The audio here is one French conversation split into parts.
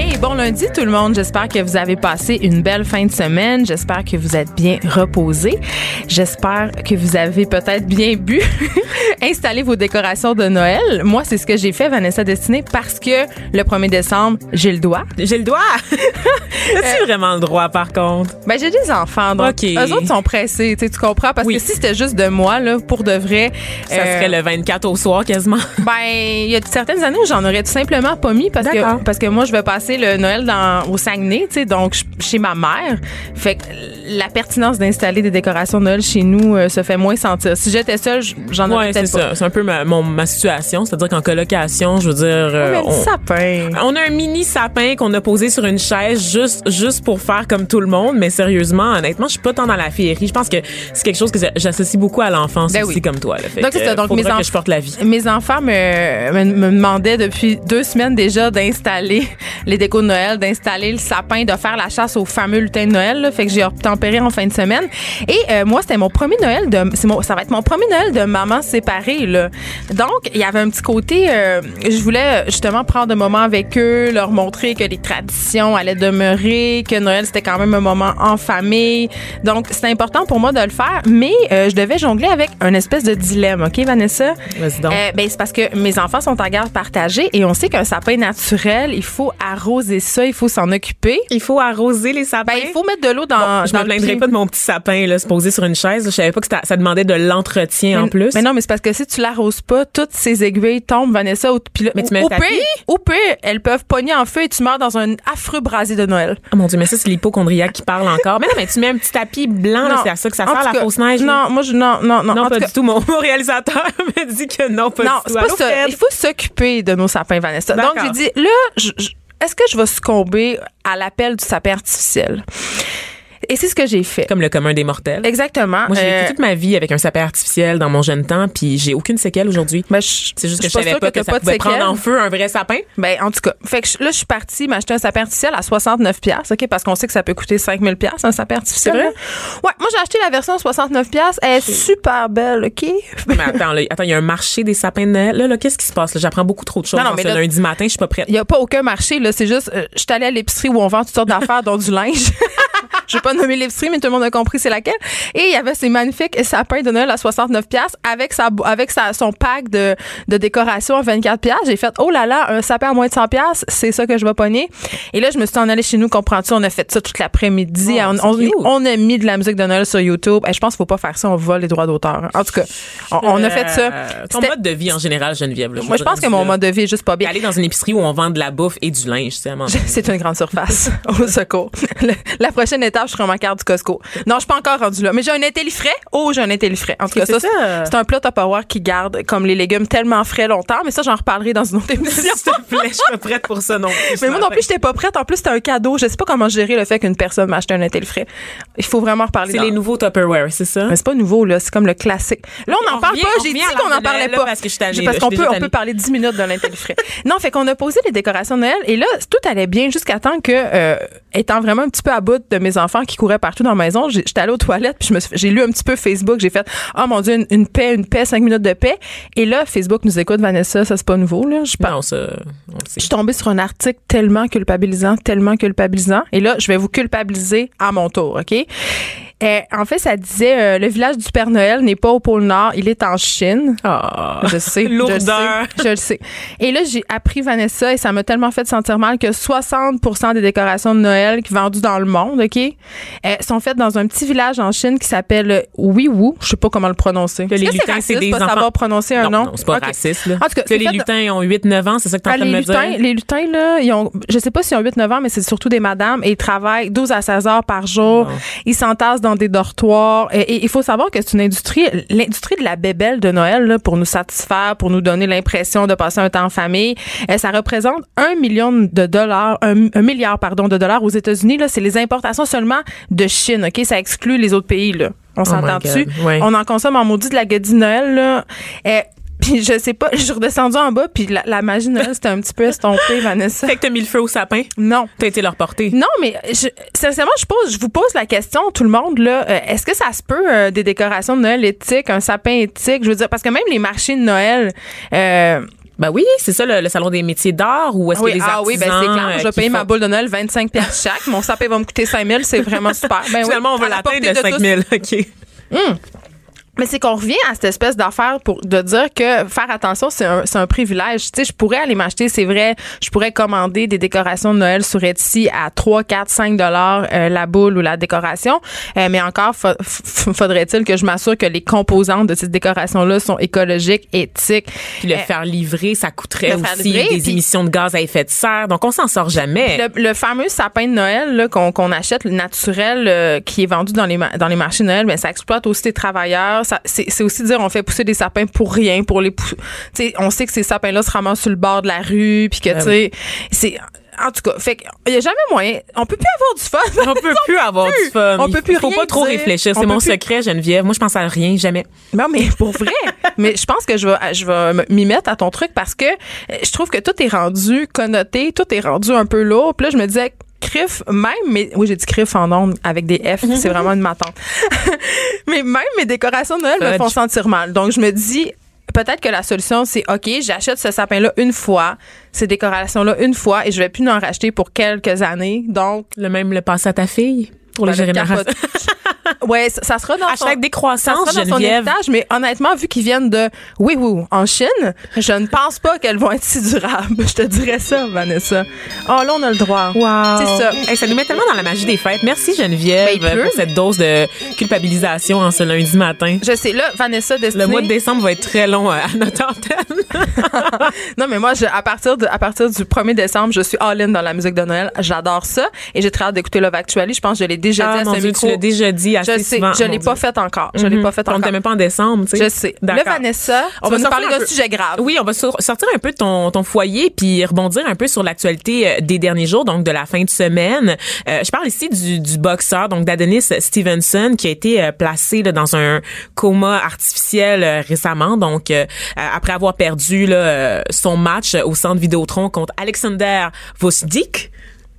Hey, bon lundi tout le monde. J'espère que vous avez passé une belle fin de semaine. J'espère que vous êtes bien reposés. J'espère que vous avez peut-être bien bu. Installez vos décorations de Noël. Moi, c'est ce que j'ai fait, Vanessa Destinée, parce que le 1er décembre, j'ai le droit. J'ai le droit. As-tu vraiment le droit, par contre? Ben, j'ai des enfants, donc OK. eux autres sont pressés, tu comprends? Parce Oui. que si c'était juste de moi, là, pour de vrai... Ça euh, serait le 24 au soir, quasiment. Ben, il y a certaines années où j'en aurais tout simplement pas mis parce que parce que moi je vais passer le Noël dans au Saguenay, tu sais, donc ch- chez ma mère. Fait que la pertinence d'installer des décorations de Noël chez nous euh, se fait moins sentir. Si j'étais seule, j'en aurais Ouais, peut-être pas. ça. C'est un peu ma, mon- ma situation. C'est-à-dire qu'en colocation, je veux dire. euh, Mais le on- sapin. On a un mini sapin qu'on a posé sur une chaise juste juste pour faire comme tout le monde, mais sérieusement, honnêtement, je suis pas tant dans la féerie. Je pense que c'est quelque chose que j'associe beaucoup à l'enfance Ben aussi oui. comme toi. Là. Fait Donc, c'est ça. Donc, mes que enf- je porte la vie. Mes enfants me, me, me demandaient depuis deux semaines déjà d'installer les décos de Noël, d'installer le sapin, de faire la chasse au fameux lutin de Noël. là. fait que j'ai obtempéré en fin de semaine. Et euh, moi, c'était mon premier Noël de, c'est mon, ça va être mon premier Noël de maman séparée. Là. Donc, il y avait un petit côté, euh, je voulais justement prendre un moment avec eux, leur montrer que les traditions allaient demeurer, que Noël c'était quand même un moment en famille. Donc, c'est important pour moi de le faire, mais euh, je devais jongler avec un espèce de dilemme, ok, Vanessa? Vas-y donc. Euh, ben, c'est parce que mes enfants sont en garde partagée et on sait qu'un sapin naturel, il faut arroser ça, il faut s'en occuper. Il faut arroser les sapins. Ben, il faut mettre de l'eau dans, je dans me le plaindrais pied. pas de mon petit sapin là, se poser sur une chaise. Je savais pas que ça, ça demandait de l'entretien en plus. Mais non, mais c'est parce que si tu l'arroses pas, toutes ces aiguilles tombent, Vanessa. Au, puis Mais tu mets pire- Au pire, elles peuvent pogner en feu et tu meurs dans un affreux brasier de Noël. Oh mon dieu, mais ça c'est l'hypochondriaque qui parle encore. Mais non, mais tu mets un petit tapis blanc, c'est à ça que ça sert la fausse neige. Non, moi, je, non, non, non. Non, pas du tout. Mon, réalisateur me dit que non, pas Non, du c'est tout. pas Allô, ça. Fred? Il faut s'occuper de nos sapins, Vanessa. Donc, j'ai dit, là, je- je- est-ce que je vais succomber à l'appel du sapin artificiel? Et c'est ce que j'ai fait. Comme le commun des mortels. Exactement. Moi, j'ai Euh, vécu toute ma vie avec un sapin artificiel dans mon jeune temps, puis j'ai aucune séquelle aujourd'hui. ben, je- C'est juste que je savais pas que, ça pouvait prendre en feu un vrai sapin. Ben, en tout cas. Fait que je- là, je suis partie m'acheter un sapin artificiel à 69 pièces, OK? Parce qu'on sait que ça peut coûter 5000 pièces un sapin artificiel. Vrai? Ouais, moi, j'ai acheté la version à 69 pièces. Elle est super belle, OK? Mais attends, là, attends, il y a un marché des sapins de Noël. Là, là, qu'est-ce qui se passe? là? J'apprends beaucoup trop de choses Non, mais ce là- lundi matin. Je suis pas prête. Il n'y a pas aucun marché, là. C'est juste, euh, je suis allée à l'épicerie où on vend toutes sortes d'affaires, dont du linge. je vais pas nommer l'épicerie, mais tout le monde a compris c'est laquelle. Et il y avait ces magnifiques sapins de Noël à 69 pièces avec sa, avec sa, son pack de, de décoration à 24 pièces. J'ai fait, oh là là, un sapin à moins de 100 pièces, c'est ça que je vais pogner. Et là, je me suis en allée chez nous, comprends-tu? On a fait ça toute l'après-midi. Oh, on, a mis de la musique de Noël sur YouTube. Et je pense qu'il faut pas faire ça, on vole les droits d'auteur. En tout cas, on, on a fait ça. Euh, ton mode de vie en général, Geneviève. là, Moi, je pense que mon mode de vie est juste pas bien. Aller dans une épicerie où on vend de la bouffe et du linge, c'est vraiment. C'est une grande surface. Au secours. Le- la prochaine étape, je serai en carte du Costco. Non, je suis pas encore rendu là. Mais j'ai un intellifrais. Oh, j'ai un intellifrais. En tout cas, ça, ça. c'est un plat Tupperware qui garde comme les légumes tellement frais longtemps. Mais ça, j'en reparlerai dans une autre émission. S'il te plaît, je suis pas prête pour ça non plus. Mais moi non plus, j'étais pas prête. En plus, c'était un cadeau. Je sais pas comment gérer le fait qu'une personne m'a acheté un intellifrais. Il faut vraiment reparler. C'est dans- les nouveaux Tupperware, c'est ça? Mais c'est pas nouveau, là. C'est comme le classique. Là, on n'en parle revient- pas. J'ai dit qu'on n'en parlait pas. parce qu'on peut, on peut parler 10 minutes de l'intellifrais. non, fait qu'on a posé les décorations de Noël. Et là, tout allait bien jusqu'à temps que, euh, étant vraiment un petit peu à bout de mes enfants qui couraient partout dans la maison, j'étais allée aux toilettes puis j'ai lu un petit peu Facebook. J'ai fait, oh mon Dieu, une, une paix, une paix, cinq minutes de paix. Et là, Facebook nous écoute, Vanessa, ça c'est pas nouveau, là. Je pense. Non, ça, on le Je suis tombée sur un article tellement culpabilisant, tellement culpabilisant. Et là, je vais vous culpabiliser à mon tour, OK? Euh, en fait, ça disait euh, le village du Père Noël n'est pas au pôle Nord, il est en Chine. Ah. Je sais. Lourdeur. sais. Je le sais. Et là, j'ai appris Vanessa et ça m'a tellement fait sentir mal que 60% des décorations de Noël qui vendues dans le monde, OK, euh, sont faites dans un petit village en Chine qui s'appelle Wiwu. Je sais pas comment le prononcer. Que les que lutins, c'est des pas enfants. savoir prononcer un non, nom? non, c'est pas OK. raciste, là. En tout cas, que les fait- lutins ont 8-9 ans, c'est ça que t'es en ah, train de les me lutins, dire? les lutins, là, ils ont, je sais pas s'ils ont 8-9 ans, mais c'est surtout des madames et ils travaillent 12 à 16 heures par jour. Ils s'entassent dans des dortoirs. Et, il faut savoir que c'est une industrie, l'industrie de la bébelle de Noël, là, pour nous satisfaire, pour nous donner l'impression de passer un temps en famille. euh, ça représente un million de dollars, un, un milliard, pardon, de dollars aux États-Unis, là. C'est les importations seulement de Chine, OK? Ça exclut les autres pays, là. On Oh s'entend dessus. God, ouais. On en consomme en maudit de la godille de Noël, là. Euh, puis je sais pas, je suis redescendue en bas, puis la, la magie de Noël, c'était un petit peu estompé, Vanessa. Fait que t'as mis le feu au sapin? Non. T'as été leur porter? Non, mais je, sincèrement, je pose, je vous pose la question, tout le monde là, euh, est-ce que ça se peut euh, des décorations de Noël éthiques, un sapin éthique, je veux dire, parce que même les marchés de Noël, euh, Ben oui, c'est ça le, le salon des métiers d'art ou est-ce oui, que les ah artisans oui, ben c'est clair. euh, Je vais payer ma boule de Noël 25 pièces chaque. Mon sapin va me coûter 5 000. C'est vraiment super. Ben oui, Finalement, on à veut la l'atteindre de tous. 5000. OK. Mais c'est qu'on revient à cette espèce d'affaire pour de dire que faire attention, c'est un, c'est un privilège. Tu sais, je pourrais aller m'acheter, c'est vrai, je pourrais commander des décorations de Noël sur Etsy à 3, 4, 5 dollars euh, la boule ou la décoration. Euh, mais encore, faudrait-il que je m'assure que les composantes de ces décorations-là sont écologiques, éthiques. Puis le Euh, faire livrer, ça coûterait aussi livrer, des puis- émissions de gaz à effet de serre. Donc, on s'en sort jamais. Le, le fameux sapin de Noël là, qu'on, qu'on achète, le naturel, euh, qui est vendu dans les, dans les marchés de Noël, mais ça exploite aussi les travailleurs. Ça, c'est, c'est aussi dire on fait pousser des sapins pour rien, pour les sais, On sait que ces sapins-là se ramassent sur le bord de la rue, puis que, Ben tu sais, c'est. En tout cas, fait qu'il y a jamais moyen. On peut plus avoir du fun. On peut plus avoir plus. du fun. On peut plus Il faut rien pas trop dire. réfléchir. C'est mon plus- secret, Geneviève. Moi, je pense à rien, jamais. Non, mais pour vrai. mais je pense que je vais, je vais m'y mettre à ton truc parce que euh, je trouve que tout est rendu connoté, tout est rendu un peu lourd. Puis là, je me disais, CRIF, même, mais oui, j'ai dit CRIF en ondes avec des F, c'est vraiment une matante. mais même mes décorations de Noël me font sentir mal. Donc, je me dis, peut-être que la solution, c'est OK, j'achète ce sapin-là une fois, ces décorations-là une fois, et je vais plus en racheter pour quelques années. Donc, Le même le passer à ta fille? Pour les le générations. ouais, ça, ça sera dans son- Hashtag décroissance, ça sera dans son héritage, mais honnêtement, vu qu'ils viennent de oui, oui, en Chine, je ne pense pas qu'elles vont être si durables. Je te dirais ça, Vanessa. Oh, là, on a le droit. Wow. C'est ça. Hey, ça nous met tellement dans la magie des fêtes. Merci Geneviève Ben, pour cette dose de culpabilisation en ce lundi matin. Je sais, là, Vanessa Destinée. Le mois de décembre va être très long euh, à notre antenne. Non, mais moi, je, à, partir de, à partir du 1er décembre, je suis all-in dans la musique de Noël. J'adore ça. Et j'ai très hâte d'écouter Love Actually. Je pense que je l'ai déjà dit ah à mon ce Dieu, micro. tu l'as déjà dit assez je sais, souvent. je l'ai pas fait encore. Je l'ai Mhm. pas fait On encore. t'aime même pas en décembre, tu sais. Je sais. Là. Vanessa, On on va nous parler un d'un sujet grave. Oui, on va sortir un peu de ton, ton foyer puis rebondir un peu sur l'actualité euh, des derniers jours, donc de la fin de semaine. Euh, je parle ici du, du boxeur, donc d'Adonis Stevenson, qui a été euh, placé là, dans un coma artificiel euh, récemment, donc euh, après avoir perdu là, son match au centre Vidéotron contre Alexander Vosdik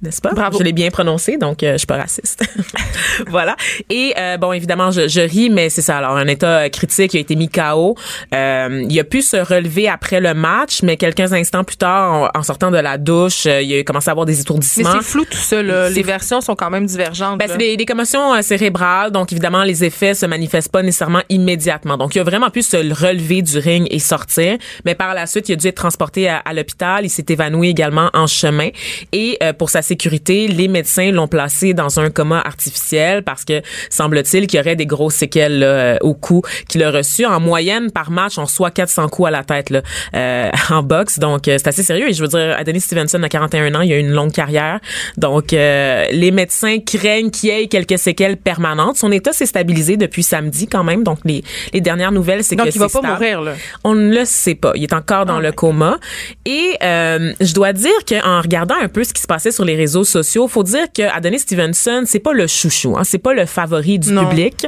n'est-ce pas? Bravo. Je l'ai bien prononcé, donc euh, je suis pas raciste. voilà. Et euh, bon, évidemment, je, je ris, mais c'est ça. Alors, un état critique, il a été mis KO. Euh, il a pu se relever après le match, mais quelques instants plus tard, en, en sortant de la douche, euh, il a commencé à avoir des Mais étourdissements. c'est flou tout ça, là. Les versions sont quand même divergentes. Ben, c'est des, des commotions euh, cérébrales, donc évidemment les effets se manifestent pas nécessairement immédiatement. Donc il a vraiment pu se relever du ring et sortir, mais par la suite il a dû être transporté à, à l'hôpital. Il s'est évanoui également en chemin et euh, pour sa sécurité, les médecins l'ont placé dans un coma artificiel parce que semble-t-il qu'il y aurait des grosses séquelles là, euh, au cou qu'il a reçu. En moyenne par match, on reçoit 400 coups à la tête là, euh, en boxe, donc euh, c'est assez sérieux. Et je veux dire, Adonis Stevenson a 41 ans, il a une longue carrière, donc euh, les médecins craignent qu'il y ait quelques séquelles permanentes. Son état s'est stabilisé depuis samedi quand même, donc les, les dernières nouvelles, c'est que il va pas stable. mourir, là. On ne le sait pas. Il est encore dans Ah, le coma. Et euh, je dois dire qu'en regardant un peu ce qui se passait sur les réseaux sociaux, faut dire que Adonis Stevenson, c'est pas le chouchou, hein, c'est pas le favori du Non. public.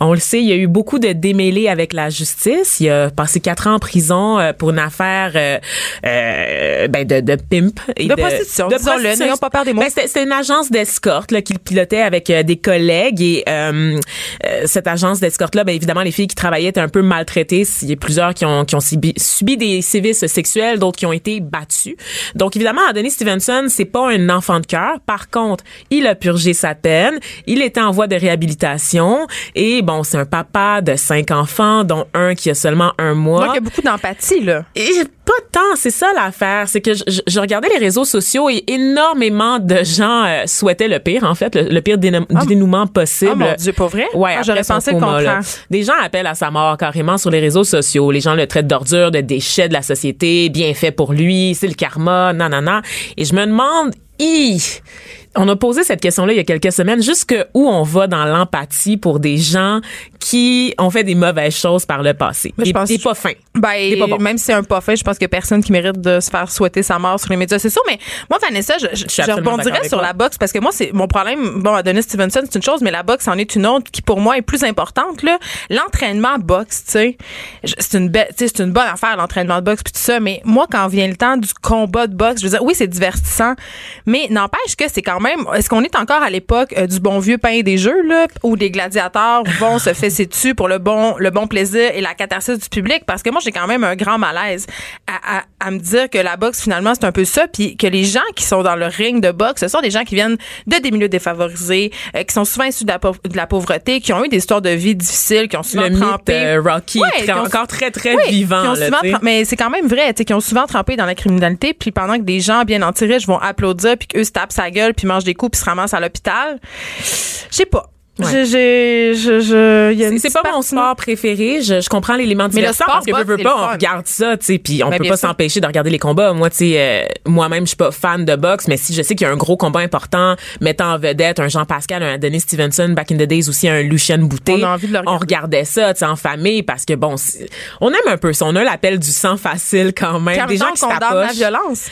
On le sait, il y a eu beaucoup de démêlés avec la justice. Il a passé quatre ans en prison euh, pour une affaire euh, euh, ben de, de pimp et De prostitution, disons-le, n'ayons pas peur des mots. Ben, c'était une agence d'escorte là, qu'il pilotait avec euh, des collègues et cette agence d'escorte là, ben évidemment les filles qui travaillaient étaient un peu maltraitées. Il y a plusieurs qui ont qui ont subi, subi des sévices sexuels, d'autres qui ont été battus. Donc évidemment, Adonis Stevenson, c'est pas un enfant de cœur. Par contre, il a purgé sa peine. Il était en voie de réhabilitation et bon, c'est un papa de cinq enfants, dont un qui a seulement un mois. Donc, il y a beaucoup d'empathie, là. Et pas tant, c'est ça l'affaire. C'est que je, regardais les réseaux sociaux et énormément de gens euh, souhaitaient le pire, en fait, le, le pire dénou- dénouement possible. Oh mon Dieu, pas vrai? Ouais, Ah, j'aurais pensé le coma, contraire. Des gens appellent à sa mort carrément sur les réseaux sociaux. Les gens le traitent d'ordure, de déchet de la société, bien fait pour lui, c'est le karma, nanana. Et je me demande, ich on a posé cette question-là il y a quelques semaines, jusque où on va dans l'empathie pour des gens qui ont fait des mauvaises choses par le passé. Mais je Des- pense- des pas fins. Ben, pas bons. même si c'est un pas fait, je pense que personne qui mérite de se faire souhaiter sa mort sur les médias sociaux. Mais moi, Vanessa, je, je, je rebondirais sur la boxe parce que moi, c'est mon problème. Bon, Adonis Stevenson, c'est une chose, mais la boxe en est une autre qui, pour moi, est plus importante. Là, l'entraînement boxe, tu sais, je- c'est une belle, c'est une bonne affaire l'entraînement de boxe puis tout ça. Mais moi, quand vient le temps du combat de boxe, je veux dire, oui, c'est divertissant, mais n'empêche que c'est quand même. Est-ce qu'on est encore à l'époque euh, du bon vieux pain des jeux là, où les gladiateurs vont se fesser dessus pour le bon, le bon plaisir et la catharsis du public? Parce que moi, j'ai quand même un grand malaise à, à- à me dire que la boxe finalement c'est un peu ça, puis que les gens qui sont dans le ring de boxe, ce sont des gens qui viennent de des milieux défavorisés, euh, qui sont souvent issus de la, de la pauvreté, qui ont eu des histoires de vie difficiles, qui ont souvent Le mythe trempé. euh, Rocky Ouais, ont- encore très, très Oui, vivant. qui ont là, souvent mais c'est quand même vrai, tu sais, qui ont souvent trempé dans la criminalité, puis pendant que des gens bien anti-riches vont applaudir, puis qu'eux se tapent sa gueule, puis mangent des coups, puis se ramassent à l'hôpital. Je sais pas. Ouais. Je, C'est- pas mon sport préféré. Je, comprends l'élément Mais le divertissant sport parce que c'est pas, on regarde ça, tu sais, puis on Ben, peut pas s'empêcher de regarder les combats. Moi, tu sais, euh, moi-même, je suis pas fan de boxe, mais si je sais qu'il y a un gros combat important mettant en vedette un Jean Pascal, un Denis Stevenson, back in the days aussi un Lucien Boutet, On de regardait ça, tu sais, en famille parce que bon, on aime un peu ça. On a l'appel du sang facile quand même. Des gens qui la violence.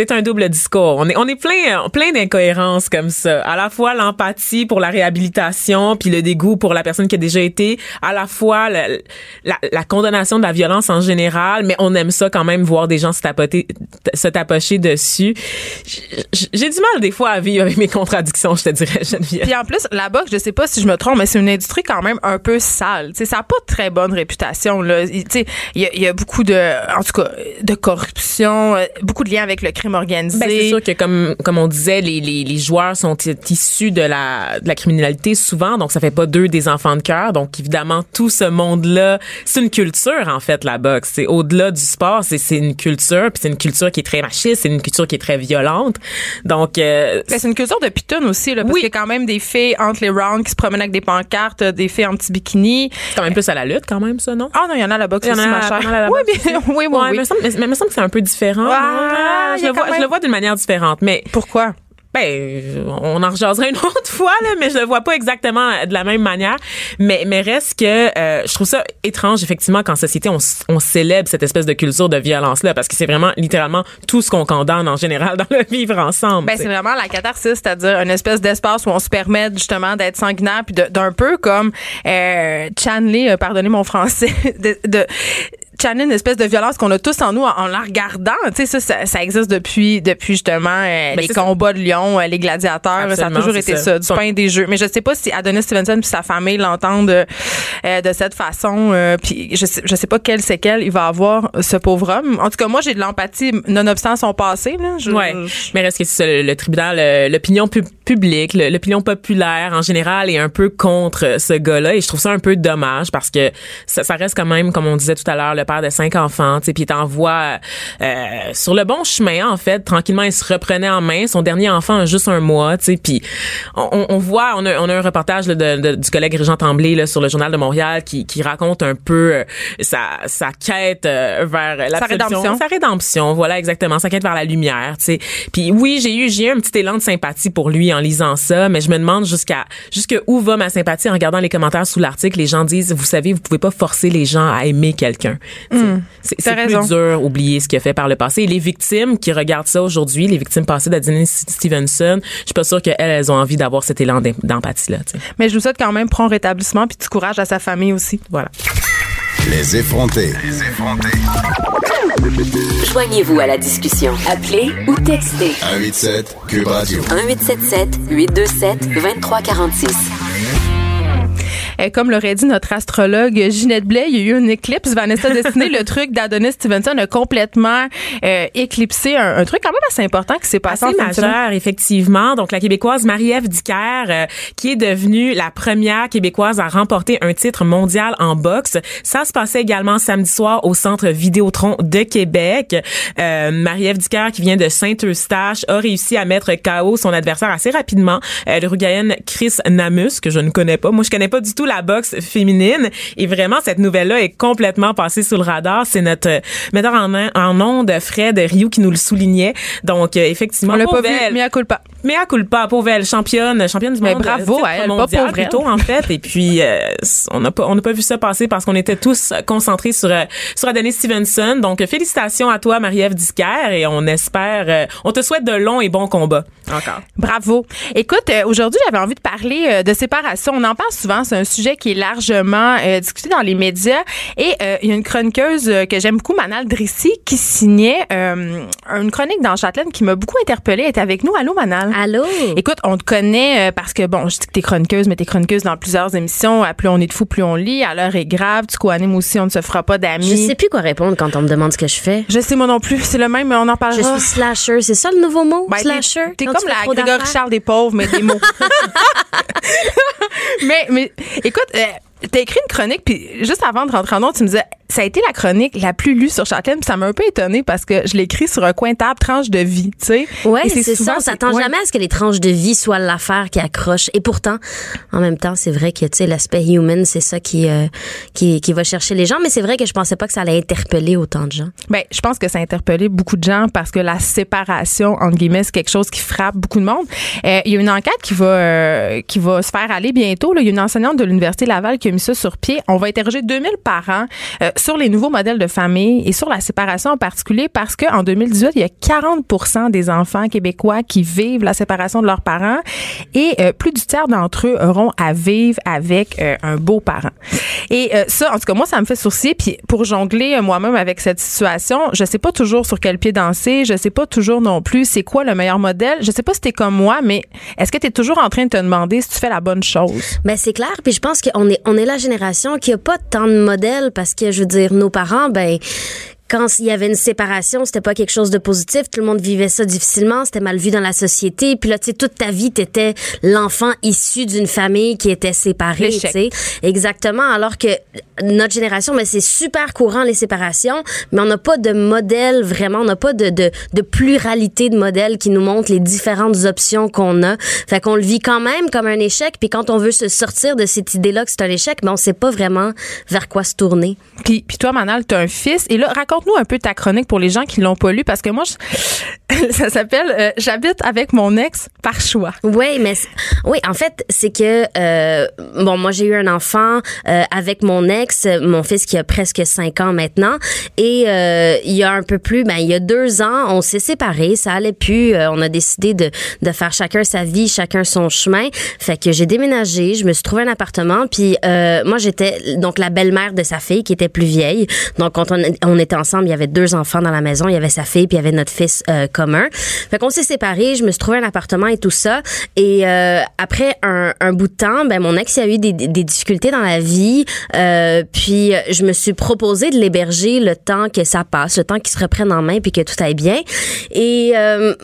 C'est un double discours. On est, on est plein, plein d'incohérences comme ça. À la fois l'empathie pour la réhabilitation, puis le dégoût pour la personne qui a déjà été. À la fois le- la, la condamnation de la violence en général, mais on aime ça quand même voir des gens se tapoter, se tapocher dessus. J'ai du mal des fois à vivre avec mes contradictions, je te dirais, Geneviève. Puis en plus, la boxe, je sais pas si je me trompe, mais c'est une industrie quand même un peu sale. Tu sais, ça a pas très bonne réputation. Là. Il- y, y a beaucoup de, en tout cas, de corruption, euh, beaucoup de liens avec le crime organisé. Ben, c'est sûr que comme comme on disait, les, les, les joueurs sont issus de la de la criminalité souvent, donc ça fait pas d'eux des enfants de cœur. Donc évidemment tout ce monde-là, c'est une culture en fait la boxe. C'est au-delà du sport, c'est c'est une culture, puis c'est une culture qui est très machiste, c'est une culture qui est très violente. Donc euh, Ben, c'est une culture de pitoune aussi, là, parce Oui. qu'il y a quand même des filles entre les rounds qui se promènent avec des pancartes, euh, des filles en petit bikini. c'est quand même plus à la lutte quand même ça, non? Ah non, il y en a à la boxe Il y en aussi, ma chère. oui, oui, oui, oui. mais mais me semble que c'est un peu différent. Ah, il y a vois, même- je le vois d'une manière différente, mais Pourquoi? Ben, on en rejaserait une autre fois, là, mais je le vois pas exactement de la même manière. Mais, mais reste que euh, je trouve ça étrange, effectivement, qu'en société, on, on célèbre cette espèce de culture de violence-là, parce que c'est vraiment littéralement tout ce qu'on condamne en général dans le vivre ensemble. Ben, c'est vraiment la catharsis, c'est-à-dire une espèce d'espace où on se permet justement d'être sanguinaire puis d'un peu comme euh, Chanley, euh, pardonnez mon français, de, de channel une espèce de violence qu'on a tous en nous en, en la regardant. Tu sais, ça, ça, ça existe depuis, depuis justement euh, Ben, les ça. combats de Lion, euh, les gladiateurs. Ça a toujours été ça. du pain des jeux. Mais je sais pas si Adonis Stevenson puis sa famille l'entendent euh, euh, de cette façon. euh, puis je sais, je sais pas quelle séquelle il va avoir ce pauvre homme. En tout cas, moi, j'ai de l'empathie nonobstant son passé. Là. Je- Ouais. je- Mais reste que c'est le, tribunal, l'opinion pu- publique, l'opinion populaire en général est un peu contre ce gars-là et je trouve ça un peu dommage parce que ça, ça reste quand même, comme on disait tout à l'heure, le père de cinq enfants, puis il t'envoie euh, sur le bon chemin en fait. Tranquillement, il se reprenait en main. Son dernier enfant a juste un mois, tu sais, puis on, on voit, on a, on a un reportage là, de, de- du collègue Régent Tremblay là, sur le journal de Montréal qui, qui raconte un peu euh, sa, sa quête euh, vers la rédemption. sa rédemption, voilà exactement, sa quête vers la lumière, tu sais. Puis oui, j'ai eu j'ai eu un petit élan de sympathie pour lui en lisant ça, mais je me demande jusqu'à jusque où va ma sympathie en regardant les commentaires sous l'article, les gens disent vous savez, vous pouvez pas forcer les gens à aimer quelqu'un. Sais, C'est plus dur oublier ce qu'il a fait par le passé et les victimes qui regardent ça aujourd'hui, les victimes passées d'Adine Stevenson, je suis pas sûre qu'elles elles ont envie d'avoir cet élan d'em- d'empathie là, tu sais. Mais je vous souhaite quand même prompt rétablissement puis du courage à sa famille aussi. Voilà. Les effrontés. Joignez-vous à la discussion. Appelez ou textez 187 Cube Radio. 1877 827 2346. Euh, comme l'aurait dit notre astrologue Ginette Blais, il y a eu une éclipse. Vanessa Destinée, le truc d'Adonis Stevenson a complètement euh, éclipsé un, un truc quand même assez important qui s'est passé assez en majeur, effectivement. Donc, la Québécoise Marie-Ève Dicker, euh, qui est devenue la première Québécoise à remporter un titre mondial en boxe. Ça se passait également samedi soir au Centre Vidéotron de Québec. Euh, Marie-Ève Dicker, qui vient de Saint-Eustache, a réussi à mettre KO son adversaire assez rapidement, euh, le Rougaïenne Chris Namus, que je ne connais pas. Moi, je connais pas du tout la boxe féminine. Et vraiment, cette nouvelle-là est complètement passée sous le radar. C'est notre euh, metteur en, en ondes, Fred Rio, qui nous le soulignait. Donc, euh, effectivement, On l'a pas vu, mais à culpa. Mea culpa, pauvre elle, championne, championne du Mais monde. bravo titre à elle, pas pauvre elle. plutôt, en fait. Et puis, euh, on n'a pas, on n'a pas vu ça passer parce qu'on était tous concentrés sur, euh, sur Adonis Stevenson. Donc, félicitations à toi, Marie-Ève Disquaire, et on espère, euh, on te souhaite de longs et bons combats. Encore. Bravo. Écoute, euh, aujourd'hui, j'avais envie de parler euh, de séparation. On en parle souvent. C'est un sujet qui est largement euh, discuté dans les médias. Et euh, il y a une chroniqueuse euh, que j'aime beaucoup, Manal Drissi, qui signait euh, une chronique dans Châtelaine qui m'a beaucoup interpellée. Elle est avec nous. Allô, Manal? Allô? Écoute, on te connaît euh, parce que, bon, je dis que t'es chroniqueuse, mais t'es chroniqueuse dans plusieurs émissions. À Plus on est de fou, plus on lit. À l'heure est grave. Tu co-animes aussi On ne se fera pas d'amis. Je sais plus quoi répondre quand on me demande ce que je fais. Je sais, moi non plus. C'est le même, on en Je parlera. suis slasher. C'est ça le nouveau mot? Ben, slasher? T'es comme la d'affaires? Charles des pauvres, mais des mots. mais, mais, écoute, euh, t'as écrit une chronique, puis juste avant de rentrer en nom, tu me disais, ça a été la chronique la plus lue sur Châtelaine, puis ça m'a un peu étonnée parce que je l'ai écrit sur un coin table, tranche de vie, tu sais. Ouais, c'est ça. On s'attend ouais. jamais à ce que les tranches de vie soient l'affaire qui accroche. Et pourtant, en même temps, c'est vrai que tu sais l'aspect human, c'est ça qui, euh, qui qui va chercher les gens. Mais c'est vrai que je pensais pas que ça allait interpeller autant de gens. Ben, je pense que ça a interpellé beaucoup de gens parce que la séparation, entre guillemets, c'est quelque chose qui frappe beaucoup de monde. Euh, Il y a une enquête qui va, euh, qui va se faire aller bientôt. là. Il y a une enseignante de l'Université Laval qui a mis ça sur pied. On va interroger 2000 parents euh, sur les nouveaux modèles de famille et sur la séparation en particulier parce qu'en 2018, il y a 40 des enfants québécois qui vivent la séparation de leurs parents et euh, plus du tiers d'entre eux auront à vivre avec euh, un beau-parent. Et euh, ça, en tout cas, moi, ça me fait sourciller. Puis pour jongler euh, moi-même avec cette situation, je sais pas toujours sur quel pied danser. Je sais pas toujours non plus c'est quoi le meilleur modèle. Je sais pas si t'es comme moi, mais est-ce que tu es toujours en train de te demander si tu fais la bonne chose? Ben c'est clair, puis je pense qu'on est on est la génération qui a pas tant de modèles parce que je veux dire nos parents ben quand il y avait une séparation, c'était pas quelque chose de positif. Tout le monde vivait ça difficilement. C'était mal vu dans la société. Puis là, tu sais, toute ta vie, t'étais l'enfant issu d'une famille qui était séparée. Tu sais, exactement. Alors que notre génération, mais c'est super courant les séparations, mais on n'a pas de modèle vraiment. On n'a pas de, de de pluralité de modèles qui nous montrent les différentes options qu'on a. Fait qu'on le vit quand même comme un échec. Puis quand on veut se sortir de cette idée-là que c'est un échec, mais on sait pas vraiment vers quoi se tourner. Puis, puis toi, Manal, tu as un fils. Et là, raconte-nous un peu ta chronique pour les gens qui l'ont pas lu parce que moi, ça s'appelle euh, J'habite avec mon ex par choix. Oui, mais oui, en fait, c'est que euh, bon, moi j'ai eu un enfant euh, avec mon ex, mon fils qui a presque cinq ans maintenant, et euh, il y a un peu plus, ben il y a deux ans, on s'est séparés, ça allait plus, euh, on a décidé de de faire chacun sa vie, chacun son chemin, fait que j'ai déménagé, je me suis trouvé un appartement, puis moi j'étais donc la belle-mère de sa fille qui était plus vieille, donc quand on, on était ensemble, il y avait deux enfants dans la maison, il y avait sa fille puis il y avait notre fils euh, commun, fait qu'on s'est séparés, je me suis trouvé un appartement et tout ça. Et euh, après un, un bout de temps, ben mon ex a eu des, des difficultés dans la vie. Euh, puis euh, je me suis proposé de l'héberger le temps que ça passe, le temps qu'il se reprenne en main puis que tout aille bien. Et euh,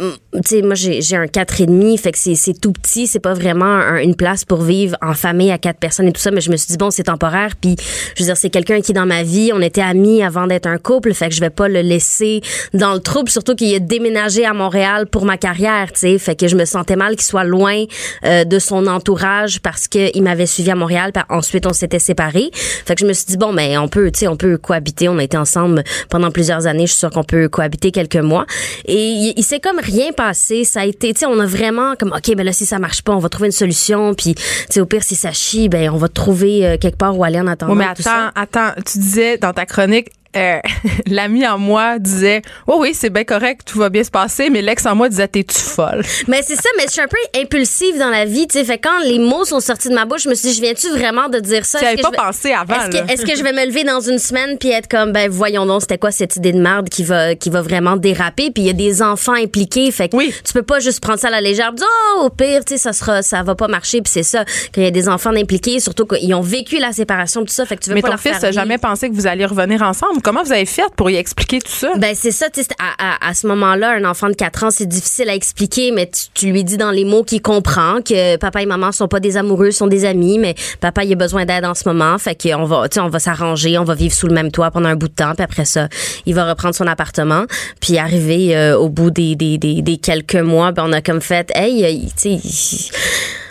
tu sais, moi j'ai un quatre et demi, fait que c'est tout petit, c'est pas vraiment un- une place pour vivre en famille à quatre personnes et tout ça. Mais je me suis dit bon c'est temporaire. Puis je veux dire c'est quelqu'un qui dans ma vie. On était amis avant d'être un couple, fait que je vais pas le laisser dans le trouble. Surtout qu'il a déménagé à Montréal pour ma carrière, tu sais. Fait que je me sentais mal qu'il soit loin euh, de son entourage parce que il m'avait suivi à Montréal. Ensuite, on s'était séparés. Fait que je me suis dit bon, mais on peut, tu sais, on peut cohabiter. On a été ensemble pendant plusieurs années. Je suis sûre qu'on peut cohabiter quelques mois. Et il, il s'est comme rien. Ça a été, tu sais, on a vraiment comme ok, ben là si ça marche pas, on va trouver une solution. Puis tu sais, au pire si ça chie, ben on va trouver euh, quelque part où aller en attendant. Oui, mais tout ça. attends, attends, tu disais dans ta chronique, euh, l'ami en moi disait, oh oui, c'est bien correct, tout va bien se passer, mais l'ex en moi disait, t'es-tu folle? Mais c'est ça, mais je suis un peu impulsive dans la vie, tu sais. Fait quand les mots sont sortis de ma bouche, je me suis dit, je viens-tu vraiment de dire ça? Tu Est-ce avais que pas vais- pensé avant, Est-ce que, je vais me lever dans une semaine puis être comme, ben voyons donc, c'était quoi cette idée de merde qui va, qui va vraiment déraper? Puis il y a des enfants impliqués, fait que Oui. tu peux pas juste prendre ça à la légère, dire, oh, au pire, tu sais, ça sera, ça va pas marcher. Puis c'est ça, qu'il y a des enfants impliqués, surtout qu'ils ont vécu la séparation, tout ça, fait que tu veux Mais pas ton leur fils n'a jamais pensé que vous alliez revenir ensemble. Comment vous avez fait pour y expliquer tout ça? Ben c'est ça, tu sais, à, à, à ce moment-là, un enfant de 4 ans, c'est difficile à expliquer, mais tu, lui dis dans les mots qu'il comprend que papa et maman sont pas des amoureux, sont des amis, mais papa il a besoin d'aide en ce moment, fait qu'on va, tu sais, on va s'arranger, on va vivre sous le même toit pendant un bout de temps, puis après ça, il va reprendre son appartement, puis arrivé euh, au bout des, des, des, des quelques mois, ben on a comme fait, hey, euh, tu sais.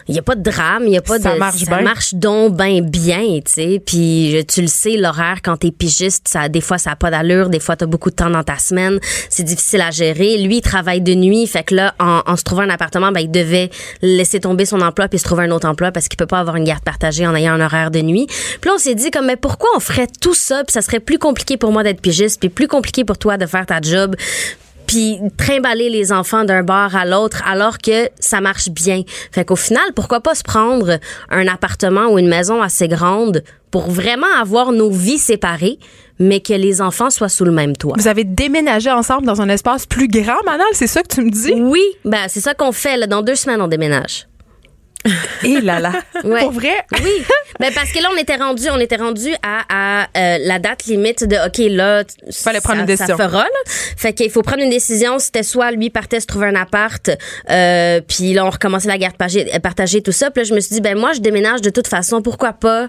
Il- il y a pas de drame, il y a pas Ça de marche ça bien. marche donc ben bien, tu sais. Puis tu le sais l'horaire quand t'es pigiste, ça des fois ça a pas d'allure, des fois t'as beaucoup de temps dans ta semaine, c'est difficile à gérer. Lui il travaille de nuit, fait que là en, en se trouvant un appartement, ben il devait laisser tomber son emploi puis se trouver un autre emploi parce qu'il peut pas avoir une garde partagée en ayant un horaire de nuit. Puis là on s'est dit comme mais pourquoi on ferait tout ça? Puis ça serait plus compliqué pour moi d'être pigiste puis plus compliqué pour toi de faire ta job puis trimballer les enfants d'un bar à l'autre alors que ça marche bien. Fait qu'au final, pourquoi pas se prendre un appartement ou une maison assez grande pour vraiment avoir nos vies séparées, mais que les enfants soient sous le même toit? Vous avez déménagé ensemble dans un espace plus grand, Manal, c'est ça que tu me dis? Oui, ben c'est ça qu'on fait. Là. Dans deux semaines, on déménage. Et là là. Ouais. Pour vrai? Oui, ben parce que là on était rendu, on était rendu à, à euh, la date limite de ok là, Fallait prendre ça- une décision. Ça fera là. Fait qu'il faut prendre une décision. C'était soit lui partait se trouver un appart, euh, puis là on recommençait la garde partagée, partagée tout ça. Puis là je me suis dit ben moi je déménage de toute façon, pourquoi pas?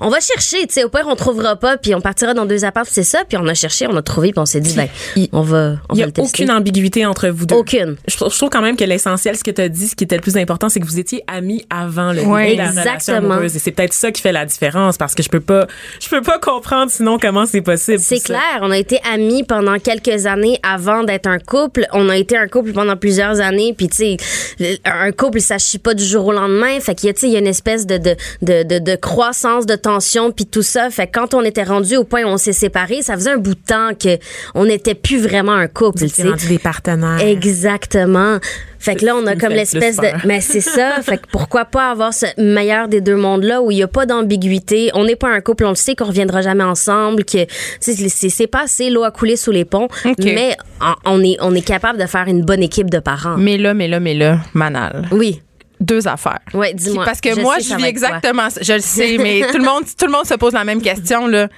On va chercher, tu sais au pire on trouvera pas, puis on partira dans deux apparts, c'est ça. Puis on a cherché, on a trouvé, puis on s'est dit ben Il- on va, on Il y va a le tester. aucune ambiguïté entre vous deux. Aucune. Je, je trouve quand même que l'essentiel, ce que tu as dit, ce qui était le plus important, c'est que vous étiez amis avant le Ouais, début de la relation exactement. amoureuse. Et c'est peut-être ça qui fait la différence parce que je peux pas, je peux pas comprendre sinon comment c'est possible. C'est ça. clair, on a été amis pendant quelques années avant d'être un couple. On a été un couple pendant plusieurs années, puis tu sais, un couple ça chie pas du jour au lendemain. Fait qu'il y a, tu sais, il y a une espèce de de, de, de, de croissance, de tension, puis tout ça. Fait que quand on était rendu au point où on s'est séparés, ça faisait un bout de temps que on n'était plus vraiment un couple. Étiez sais. rendus des partenaires. Exactement. Fait que là, on a me comme l'espèce de. Mais c'est ça. fait que pourquoi pas avoir ce meilleur des deux mondes-là où il n'y a pas d'ambiguïté. On n'est pas un couple, on le sait qu'on reviendra jamais ensemble, que c'est c'est pas assez l'eau à couler sous les ponts. Mais on est, on est capable de faire une bonne équipe de parents. Mais là, mais là, mais là, Manal. Oui. Deux affaires. Ouais, dis-moi. Parce que Je moi, sais, je vis exactement ça. Je le sais, mais tout le monde, tout le monde se pose la même question, là.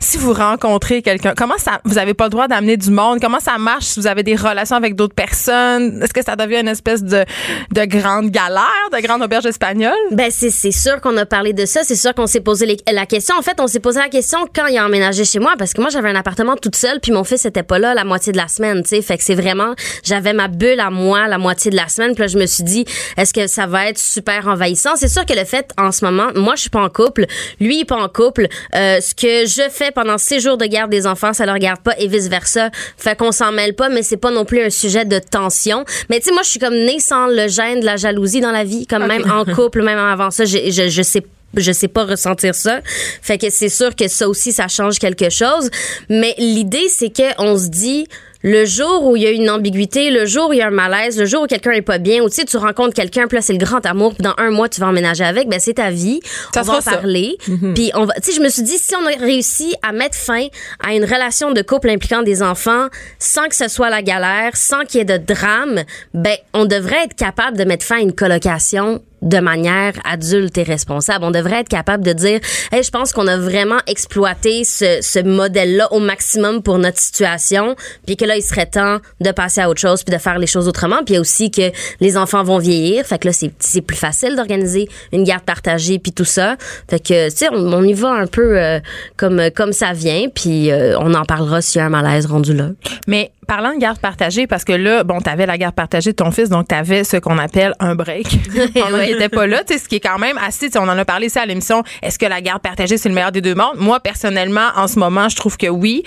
Si vous rencontrez quelqu'un, comment ça, vous avez pas le droit d'amener du monde? Comment ça marche si vous avez des relations avec d'autres personnes? Est-ce que ça devient une espèce de, de grande galère, de grande auberge espagnole? Ben c'est c'est sûr qu'on a parlé de ça, c'est sûr qu'on s'est posé la question. En fait, on s'est posé la question quand il a emménagé chez moi parce que moi j'avais un appartement toute seule puis mon fils était pas là la moitié de la semaine, tu sais. Fait que c'est vraiment j'avais ma bulle à moi la moitié de la semaine. Puis là je me suis dit est-ce que ça va être super envahissant? C'est sûr que le fait en ce moment, moi je suis pas en couple, lui il est pas en couple. Euh, ce que je fais pendant six jours de garde des enfants, ça le regarde pas et vice versa. Fait qu'on s'en mêle pas, mais c'est pas non plus un sujet de tension. Mais tu sais moi je suis comme née sans le gêne de la jalousie dans la vie, comme même en couple, même avant ça, je, je, je sais je sais pas ressentir ça. Fait que c'est sûr que ça aussi, ça change quelque chose. Mais l'idée, c'est que on se dit, le jour où il y a une ambiguïté, le jour où il y a un malaise, le jour où quelqu'un est pas bien, ou tu sais, tu rencontres quelqu'un, puis là, c'est le grand amour, puis dans un mois, tu vas emménager avec, ben c'est ta vie. Ça on va en ça. parler. Puis on va, tu sais, je me suis dit, si on a réussi à mettre fin à une relation de couple impliquant des enfants, sans que ce soit la galère, sans qu'il y ait de drame, ben on devrait être capable de mettre fin à une colocation de manière adulte et responsable. On devrait être capable de dire, hey, je pense qu'on a vraiment exploité ce, ce modèle-là au maximum pour notre situation, puis que là, il serait temps de passer à autre chose, puis de faire les choses autrement. Puis aussi que les enfants vont vieillir, fait que là, c'est c'est plus facile d'organiser une garde partagée, puis tout ça. Fait que, tu sais, on, on y va un peu euh, comme comme ça vient, puis euh, on en parlera s'il y a un malaise rendu là. Mais parlant de garde partagée, parce que là, bon, t'avais la garde partagée de ton fils, donc t'avais ce qu'on appelle un break était pas là, tu ce qui est quand même assez, on en a parlé ici à l'émission, est-ce que la garde partagée, c'est le meilleur des deux mondes? Moi, personnellement, en ce moment, je trouve que oui.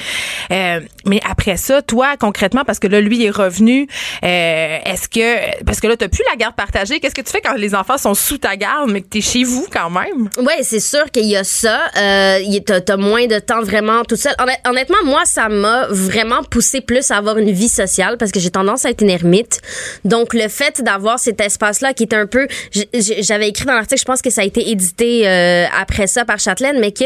Euh, mais après ça, toi, concrètement, parce que là, lui, est revenu, euh, est-ce que, parce que là, t'as plus la garde partagée, qu'est-ce que tu fais quand les enfants sont sous ta garde, mais que t'es chez vous quand même? Ouais, c'est sûr qu'il y a ça. Euh, t'as, moins de temps vraiment tout seul. Honnêt- Honnêtement, moi, ça m'a vraiment poussé plus à avoir une vie sociale parce que j'ai tendance à être une ermite. Donc, le fait d'avoir cet espace-là qui est un peu, j'avais écrit dans l'article, je pense que ça a été édité euh, après ça par Châtelaine, mais que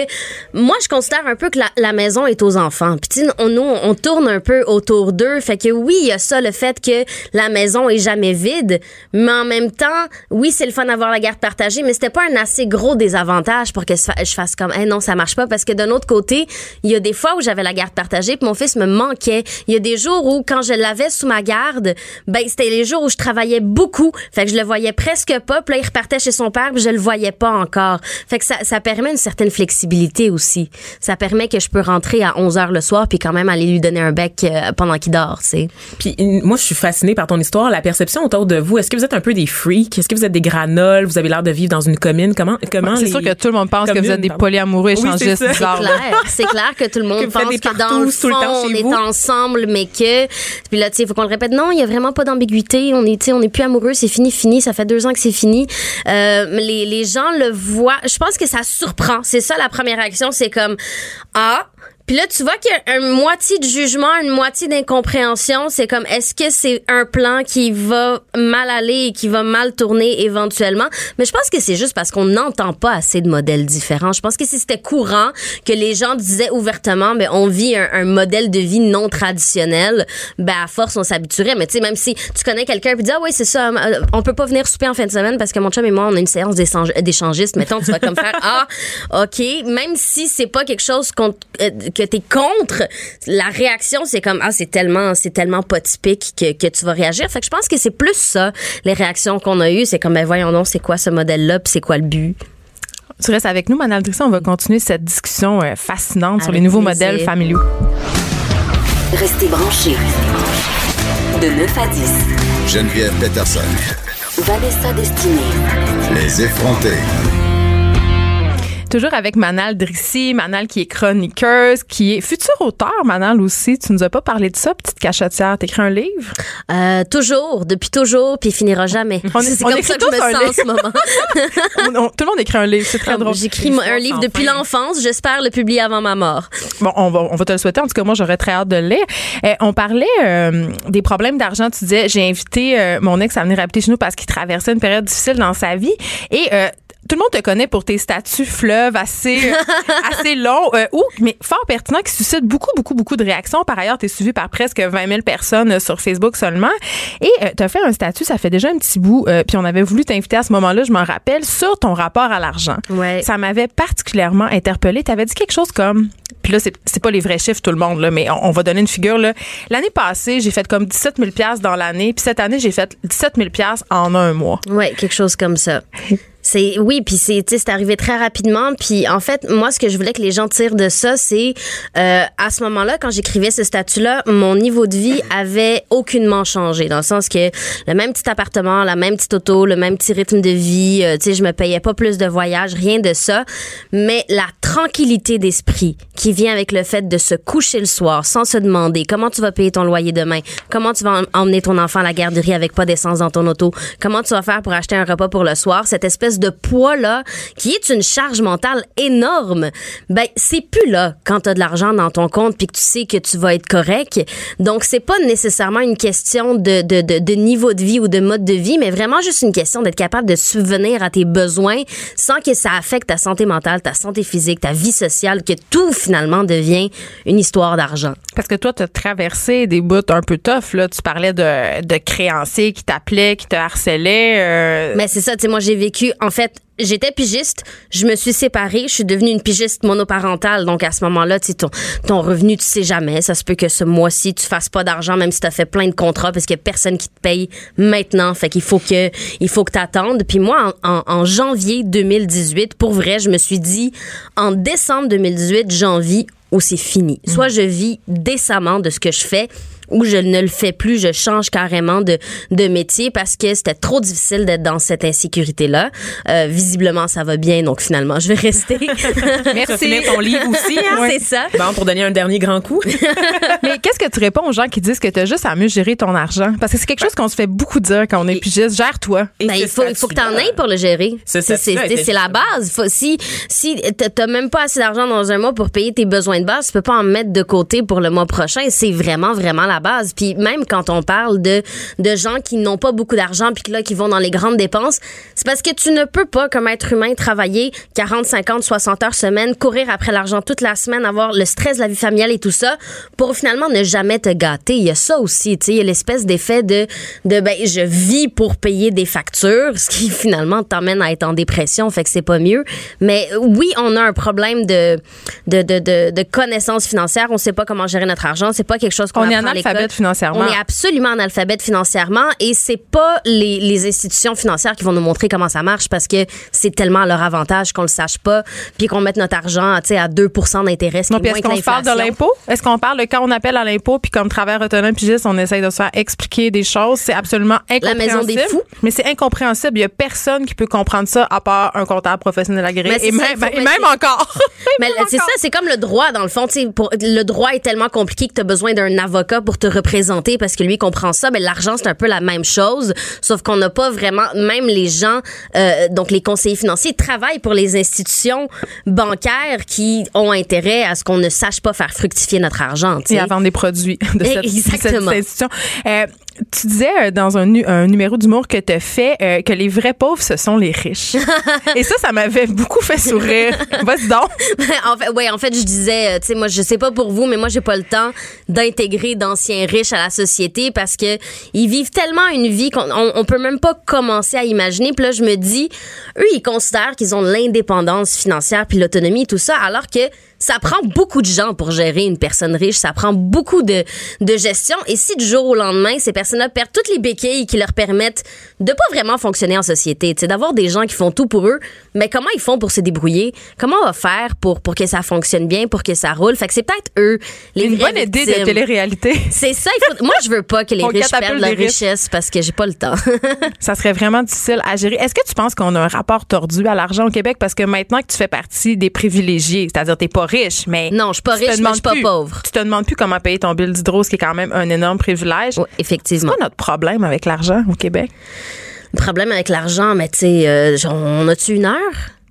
moi, je considère un peu que la, la maison est aux enfants. Puis, on, nous, on tourne un peu autour d'eux. Fait que oui, il y a ça, le fait que la maison est jamais vide, mais en même temps, oui, c'est le fun d'avoir la garde partagée, mais c'était pas un assez gros désavantage pour que je fa- je fasse comme, hey, non, ça marche pas, parce que d'un autre côté, il y a des fois où j'avais la garde partagée, puis mon fils me manquait. Il y a des jours où, quand je l'avais sous ma garde, ben, c'était les jours où je travaillais beaucoup. Fait que je le voyais presque pas. Là, il repartait chez son père, puis je le voyais pas encore. Fait que ça, ça permet une certaine flexibilité aussi. Ça permet que je peux rentrer à 11 heures le soir, puis quand même aller lui donner un bec euh, pendant qu'il dort, tu sais. Puis moi, je suis fascinée par ton histoire, la perception autour de vous. Est-ce que vous êtes un peu des freaks? Est-ce que vous êtes des granoles? Vous avez l'air de vivre dans une commune? Comment, comment C'est sûr que tout le monde pense que vous êtes des polyamoureux échangistes c'est clair. C'est clair que tout le monde pense que dans le fond, on est ensemble, mais que puis là, tu sais, il faut qu'on le répète. Non, il y a vraiment pas d'ambiguïté. On est, tu sais, on est plus amoureux. C'est fini, fini. Ça fait deux ans que c'est fini. Euh, les, les gens le voient. Je pense que ça surprend. C'est ça la première réaction. C'est comme ah puis là, tu vois qu'il y a une moitié de jugement, une moitié d'incompréhension. C'est comme, est-ce que c'est un plan qui va mal aller et qui va mal tourner éventuellement? Mais je pense que c'est juste parce qu'on n'entend pas assez de modèles différents. Je pense que si c'était courant que les gens disaient ouvertement, ben, on vit un, modèle de vie non traditionnel, ben, à force, on s'habituerait. Mais tu sais, même si tu connais quelqu'un et dis, ah oui, c'est ça, euh, on peut pas venir souper en fin de semaine parce que mon chum et moi, on a une séance d'échangistes. Mettons, tu vas comme faire, ah, OK. Même si c'est pas quelque chose qu'on, euh, que tu es contre, la réaction, c'est comme, ah, c'est tellement, c'est tellement pas typique que, que tu vas réagir. Fait que je pense que c'est plus ça, les réactions qu'on a eues. C'est comme, ben voyons non, c'est quoi ce modèle-là, puis c'est quoi le but? Tu restes avec nous, Manal On va continuer cette discussion euh, fascinante sur les nouveaux modèles familiaux. Restez branchés. De 9 à 10. Geneviève Peterson. Vanessa Destinée. Les effrontés. Toujours avec Manal Drissi, Manal qui est chroniqueuse, qui est futur auteur, Manal aussi. Tu nous as pas parlé de ça, petite cachetière. T'écris un livre? Euh, toujours, depuis toujours, puis il finira jamais. C'est comme ça que je me sens en ce moment. tout le monde écrit un livre, c'est très drôle. J'écris un livre depuis l'enfance, j'espère le publier avant ma mort. Bon, on va, on va te le souhaiter. En tout cas, moi, j'aurais très hâte de le lire. Eh, on parlait euh, des problèmes d'argent. Tu disais, j'ai invité euh, mon ex à venir habiter chez nous parce qu'il traversait une période difficile dans sa vie. Et tout le monde te connaît pour tes statuts fleuves assez euh, assez longs euh, ou mais fort pertinents qui suscitent beaucoup beaucoup beaucoup de réactions. Par ailleurs, tu es suivi par presque 20 000 personnes euh, sur Facebook seulement et tu as fait un statut, ça fait déjà un petit bout puis on avait voulu t'inviter à ce moment-là, je m'en rappelle sur ton rapport à l'argent. Ouais. Ça m'avait particulièrement interpellée, tu avais dit quelque chose comme puis là c'est pas les vrais chiffres tout le monde là, mais on, va donner une figure. L'année passée, j'ai fait comme 17 000 pièces dans l'année, puis cette année, j'ai fait 17 000 pièces en un mois. Ouais, quelque chose comme ça. C'est oui, puis c'est c'est arrivé très rapidement. Puis en fait, moi, ce que je voulais que les gens tirent de ça, c'est euh, à ce moment-là, quand j'écrivais ce statut-là, mon niveau de vie avait aucunement changé, dans le sens que le même petit appartement, la même petite auto, le même petit rythme de vie, euh, tu sais, je me payais pas plus de voyages, rien de ça, mais la tranquillité d'esprit qui vient avec le fait de se coucher le soir sans se demander comment tu vas payer ton loyer demain, comment tu vas emmener ton enfant à la garderie avec pas d'essence dans ton auto, comment tu vas faire pour acheter un repas pour le soir, cette espèce de poids-là, qui est une charge mentale énorme, ben, c'est plus là quand tu as de l'argent dans ton compte puis que tu sais que tu vas être correct. Donc, c'est pas nécessairement une question de, de, de, de, niveau de vie ou de mode de vie, mais vraiment juste une question d'être capable de subvenir à tes besoins sans que ça affecte ta santé mentale, ta santé physique, ta vie sociale, que tout finalement devient une histoire d'argent. Parce que toi, tu as traversé des bouts un peu tough, là. Tu parlais de, de créanciers qui t'appelaient, qui te harcelaient. Euh. Mais c'est ça, tu sais, moi, j'ai vécu en fait, j'étais pigiste, je me suis séparée, je suis devenue une pigiste monoparentale. Donc à ce moment-là, tu ton, ton revenu, tu sais jamais. Ça se peut que ce mois-ci, tu fasses pas d'argent, même si tu as fait plein de contrats, parce qu'il y a personne qui te paye maintenant. Fait qu'il faut que il faut que tu attendes. Puis moi, en, janvier 2018, pour vrai, je me suis dit, en décembre 2018, janvier, ou c'est fini. Soit je vis décemment de ce que je fais, ou je ne le fais plus, je change carrément de, de métier parce que c'était trop difficile d'être dans cette insécurité-là. Euh, visiblement, ça va bien, donc finalement, je vais rester. Merci. Tu ton livre aussi, hein? C'est ça. Bon, pour donner un dernier grand coup. Mais qu'est-ce que tu réponds aux gens qui disent que tu as juste à mieux gérer ton argent? Parce que c'est quelque chose qu'on se fait beaucoup dire quand on est pigiste. Gère-toi. Ben, il faut, il faut que tu en aies pour le gérer. C'est la base. Faut, si si t'as même pas assez d'argent dans un mois pour payer tes besoins de base, tu peux pas en mettre de côté pour le mois prochain. C'est vraiment, vraiment la base. Puis même quand on parle de, de gens qui n'ont pas beaucoup d'argent puis là, qui vont dans les grandes dépenses, c'est parce que tu ne peux pas, comme être humain, travailler 40, 50, 60 heures semaine, courir après l'argent toute la semaine, avoir le stress de la vie familiale et tout ça, pour finalement ne jamais te gâter. Il y a ça aussi, tu sais, il y a l'espèce d'effet de, de, ben, je vis pour payer des factures, ce qui finalement t'emmène à être en dépression, fait que c'est pas mieux. Mais oui, on a un problème de, de, de, de, de connaissances financières, on sait pas comment gérer notre argent, c'est pas quelque chose qu'on apprend à l'école analphabète financièrement. On est absolument analphabète financièrement et c'est pas les, les institutions financières qui vont nous montrer comment ça marche parce que c'est tellement à leur avantage qu'on le sache pas puis qu'on mette notre argent à 2% d'intérêt. ce qui Non, est moins est-ce que qu'on se parle de l'impôt? Est-ce qu'on parle quand on appelle à l'impôt, puis comme travailleur autonome pigiste, on essaye de se faire expliquer des choses? C'est absolument incompréhensible. maison des fous. Mais c'est incompréhensible. Il y a personne qui peut comprendre ça à part un comptable professionnel agréé. Et même, et même encore. Mais c'est ça, c'est comme le droit dans le fond. Pour, le droit est tellement compliqué que tu as besoin d'un avocat pour te représenter parce que lui comprend ça. Mais l'argent c'est un peu la même chose, sauf qu'on n'a pas vraiment. Même les gens, euh, donc les conseillers financiers, travaillent pour les institutions bancaires qui ont intérêt à ce qu'on ne sache pas faire fructifier notre argent. tu Et à vendre des produits de cette, de cette Exactement. institution. Euh, tu disais euh, dans un, nu- un numéro d'humour que tu fait euh, que les vrais pauvres, ce sont les riches. Et ça, ça m'avait beaucoup fait sourire. Vas-y donc. en fait, ouais, en fait, je disais, euh, tu sais, moi, je sais pas pour vous, mais moi, j'ai pas le temps d'intégrer d'anciens riches à la société parce que ils vivent tellement une vie qu'on on, on peut même pas commencer à imaginer. Puis là, je me dis, eux, ils considèrent qu'ils ont l'indépendance financière puis l'autonomie et tout ça, alors que ça prend beaucoup de gens pour gérer une personne riche. Ça prend beaucoup de, de gestion. Et si du jour au lendemain, ces personnes-là perdent toutes les béquilles qui leur permettent de pas vraiment fonctionner en société, d'avoir des gens qui font tout pour eux, mais comment ils font pour se débrouiller? Comment on va faire pour, pour que ça fonctionne bien, pour que ça roule? Fait que c'est peut-être eux, les Une bonne idée de télé-réalité. C'est ça, il faut, moi, je veux pas que les On riches perdent leur richesse parce que j'ai pas le temps. Ça serait vraiment difficile à gérer. Est-ce que tu penses qu'on a un rapport tordu à l'argent au Québec? Parce que maintenant que tu fais partie des privilégiés, c'est-à-dire t'es pas riche, mais. Non, je suis pas riche, mais je suis pas plus- pauvre. Tu te demandes plus comment payer ton bill d'hydro, ce qui est quand même un énorme privilège. Oui, C'est effectivement. quoi notre problème avec l'argent au Québec? Le problème avec l'argent, mais tu sais, euh, on a-tu une heure?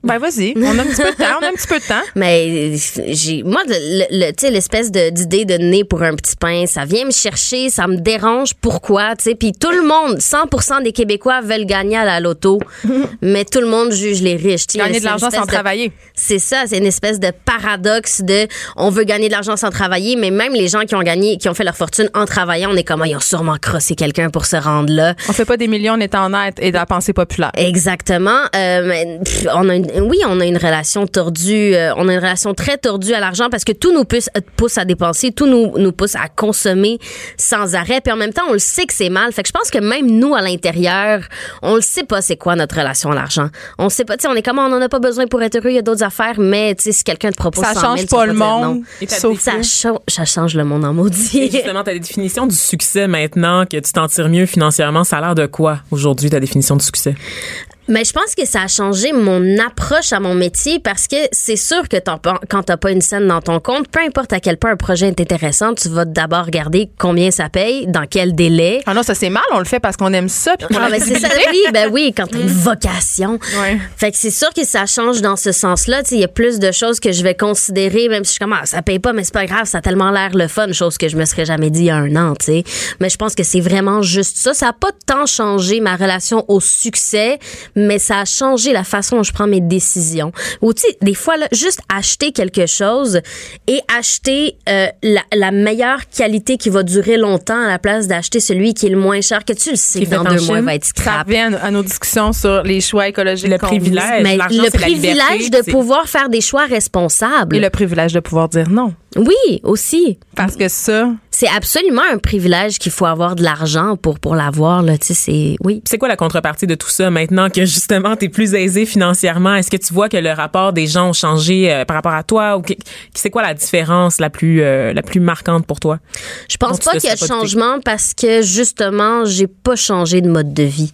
Ben, vas-y. On a un petit peu de temps. On a un petit peu de temps. Mais j'ai moi le, le- tu sais l'espèce de d'idée de nez pour un petit pain, ça vient me chercher, ça me dérange pourquoi, tu sais? Puis tout le monde 100% des Québécois veulent gagner à la loto, mais tout le monde juge les riches, Gagner de l'argent sans de- travailler. C'est ça, c'est une espèce de paradoxe de on veut gagner de l'argent sans travailler, mais même les gens qui ont gagné qui ont fait leur fortune en travaillant, on est comme Ah, ils ont sûrement crossé quelqu'un pour se rendre là. On fait pas des millions en étant honnête et de la pensée populaire. Exactement. Euh, on a une, oui, on a une relation tordue. euh, on a une relation très tordue à l'argent parce que tout nous pousse, euh, pousse à dépenser, tout nous, nous pousse à consommer sans arrêt. Puis en même temps, on le sait que c'est mal. Fait que je pense que même nous, à l'intérieur, on le sait pas c'est quoi notre relation à l'argent. On sait pas, tu sais, on est comme on en a pas besoin pour être heureux, il y a d'autres affaires, mais tu sais, si quelqu'un te propose Ça 100 000, change pas le monde. Et Sauf Ça, que- cha- ça change le monde en maudit. Et justement, ta définition du succès maintenant, que tu t'en tires mieux financièrement, ça a l'air de quoi aujourd'hui ta définition du succès? Mais je pense que ça a changé mon approche à mon métier parce que c'est sûr que quand t'as pas une scène dans ton compte, peu importe à quel point un projet est intéressant, tu vas d'abord regarder combien ça paye, dans quel délai. Ah non, ça c'est mal. On le fait parce qu'on aime ça. puis Ah, ben c'est ça, oui, ben oui, quand t'as une vocation. Ouais. Fait que c'est sûr que ça change dans ce sens-là. Il y a plus de choses que je vais considérer, même si je commence, ça paye pas, mais c'est pas grave, ça a tellement l'air le fun, chose que je me serais jamais dit il y a un an, tu sais. Mais je pense que c'est vraiment juste ça. Ça a pas tant changé ma relation au succès, mais ça a changé la façon dont je prends mes décisions. Ou tu sais, des fois, là, juste acheter quelque chose et acheter euh, la, la meilleure qualité qui va durer longtemps à la place d'acheter celui qui est le moins cher, que tu le sais Qui que dans deux mois, va être Ça scrap. revient à nos- à nos discussions sur les choix écologiques. Le privilège. Mais le la privilège liberté, de pouvoir faire des choix responsables. Et le privilège de pouvoir dire non. Oui, aussi. Parce que ça, C'est absolument un privilège qu'il faut avoir de l'argent pour pour l'avoir là, tu sais, c'est oui. C'est quoi la contrepartie de tout ça maintenant que justement tu es plus aisé financièrement? Est-ce que tu vois que le rapport des gens ont changé euh, par rapport à toi ou que- c'est quoi la différence la plus euh, la plus marquante pour toi? Je pense pas qu'il y a de changement parce que justement, j'ai pas changé de mode de vie.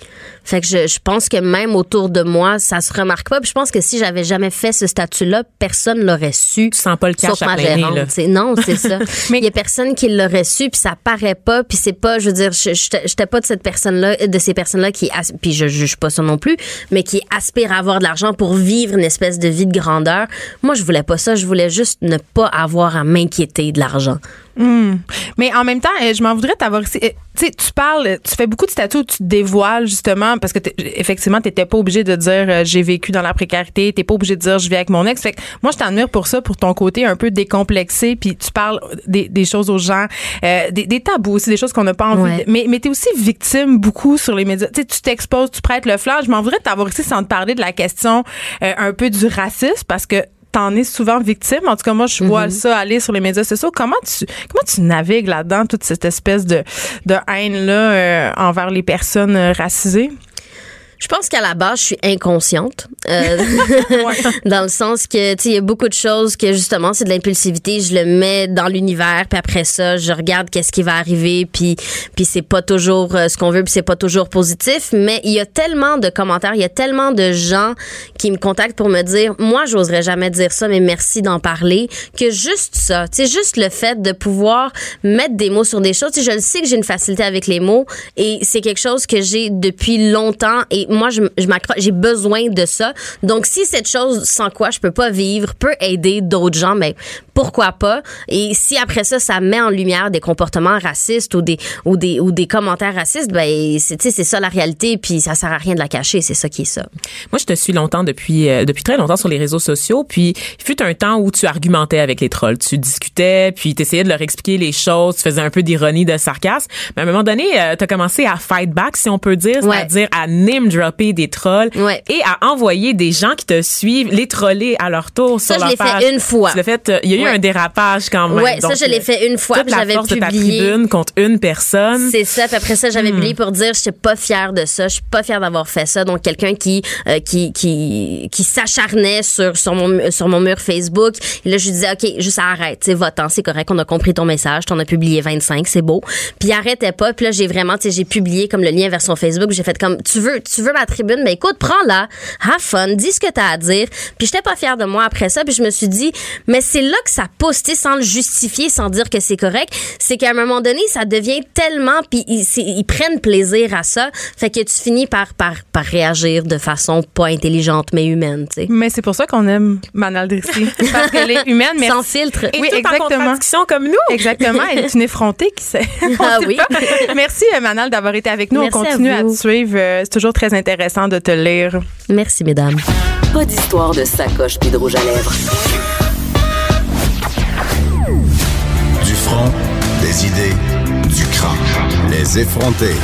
Fait que je, je pense que même autour de moi, ça se remarque pas. Puis je pense que si j'avais jamais fait ce statut-là, personne l'aurait su. Tu sens pas le cash Sauf à ma nez. Non, c'est ça. Mais- Il y a personne qui l'aurait su, puis ça paraît pas, puis c'est pas, je veux dire, je- j'étais pas de cette personne-là, de ces personnes-là qui, puis je juge pas ça non plus, mais qui aspirent à avoir de l'argent pour vivre une espèce de vie de grandeur. Moi, je voulais pas ça. Je voulais juste ne pas avoir à m'inquiéter de l'argent. Mais en même temps, euh, je m'en voudrais t'avoir ici. Euh, Tu sais, tu parles, tu fais beaucoup de statuts où tu te dévoiles justement parce que effectivement, t'étais pas obligé de dire euh, j'ai vécu dans la précarité, t'es pas obligé de dire je vis avec mon ex. Fait que moi, je t'admire pour ça, pour ton côté un peu décomplexé, puis tu parles des, des choses aux gens, euh, des, des tabous aussi, des choses qu'on n'a pas envie. Ouais. de- mais mais t'es aussi victime beaucoup sur les médias. Tu sais, tu t'exposes, tu prêtes le flanc. Je m'en voudrais t'avoir ici sans te parler de la question euh, un peu du racisme parce que t'en es souvent victime. En tout cas, moi, je vois ça aller sur les médias sociaux. Comment tu, comment tu navigues là-dedans, toute cette espèce de, de haine-là euh, envers les personnes euh, racisées? Je pense qu'à la base, je suis inconsciente. Euh, dans le sens que, tu sais, il y a beaucoup de choses que, justement, c'est de l'impulsivité. Je le mets dans l'univers, puis après ça, je regarde qu'est-ce qui va arriver, puis, puis c'est pas toujours euh, ce qu'on veut, puis c'est pas toujours positif. Mais il y a tellement de commentaires, il y a tellement de gens qui me contactent pour me dire, moi, j'oserais jamais dire ça, mais merci d'en parler, que juste ça, tu sais, juste le fait de pouvoir mettre des mots sur des choses. Tu sais, je le sais que j'ai une facilité avec les mots, et c'est quelque chose que j'ai depuis longtemps, et moi, je, je m'accroche, j'ai besoin de ça. Donc, si cette chose sans quoi je peux pas vivre peut aider d'autres gens, mais pourquoi pas? Et si après ça, ça met en lumière des comportements racistes ou des, ou des, ou des commentaires racistes, ben, c'est, c'est ça la réalité, puis ça sert à rien de la cacher, c'est ça qui est ça. Moi, je te suis longtemps depuis euh, depuis très longtemps sur les réseaux sociaux, puis il fut un temps où tu argumentais avec les trolls, tu discutais, puis tu essayais de leur expliquer les choses, tu faisais un peu d'ironie, de sarcasme, mais à un moment donné, euh, tu as commencé à fight back, si on peut dire, Ouais. c'est-à-dire à name dropper des trolls Ouais. et à envoyer des gens qui te suivent, les troller à leur tour Ça, sur je leur l'ai fait page. une fois. Tu l'as fait, euh, il y a eu Ouais. un dérapage quand même. Ouais, ça, je l'ai euh, fait une fois, j'avais force de ta publié. tribune contre une personne. C'est ça. Puis après ça, j'avais publié pour dire, je suis pas fière de ça. Je suis pas fière d'avoir fait ça. Donc quelqu'un qui euh, qui qui qui s'acharnait sur sur mon sur mon mur Facebook. Et là, je lui disais, ok, juste arrête. Tu va-t'en, c'est correct. On a compris ton message. T'en as publié 25, c'est beau. Puis il arrêtait pas. Puis là, j'ai vraiment, tu sais, j'ai publié comme le lien vers son Facebook. J'ai fait comme, tu veux, tu veux ma tribune, mais écoute, prends-la, have fun, dis ce que t'as à dire. Puis j'étais pas fière de moi après ça. Puis je me suis dit, mais c'est là que ça pousse, tu sais, sans le justifier, sans dire que c'est correct. C'est qu'à un moment donné, ça devient tellement, puis ils, prennent plaisir à ça, fait que tu finis par par par réagir de façon pas intelligente mais humaine, tu sais. Mais c'est pour ça qu'on aime Manal Drissi. Parce qu'elle est humaine, mais Sans filtre. Et Oui, tout en exactement. contradiction comme nous. Exactement, elle est une effrontée qui sait. Ah sait oui. pas. Merci euh, Manal d'avoir été avec nous. Merci On à continue à, vous. te suivre. Euh, C'est toujours très intéressant de te lire. Merci mesdames. Pas d'histoire de sacoche puis de rouge à lèvres. Du front, des idées, du crâne. Les effronter.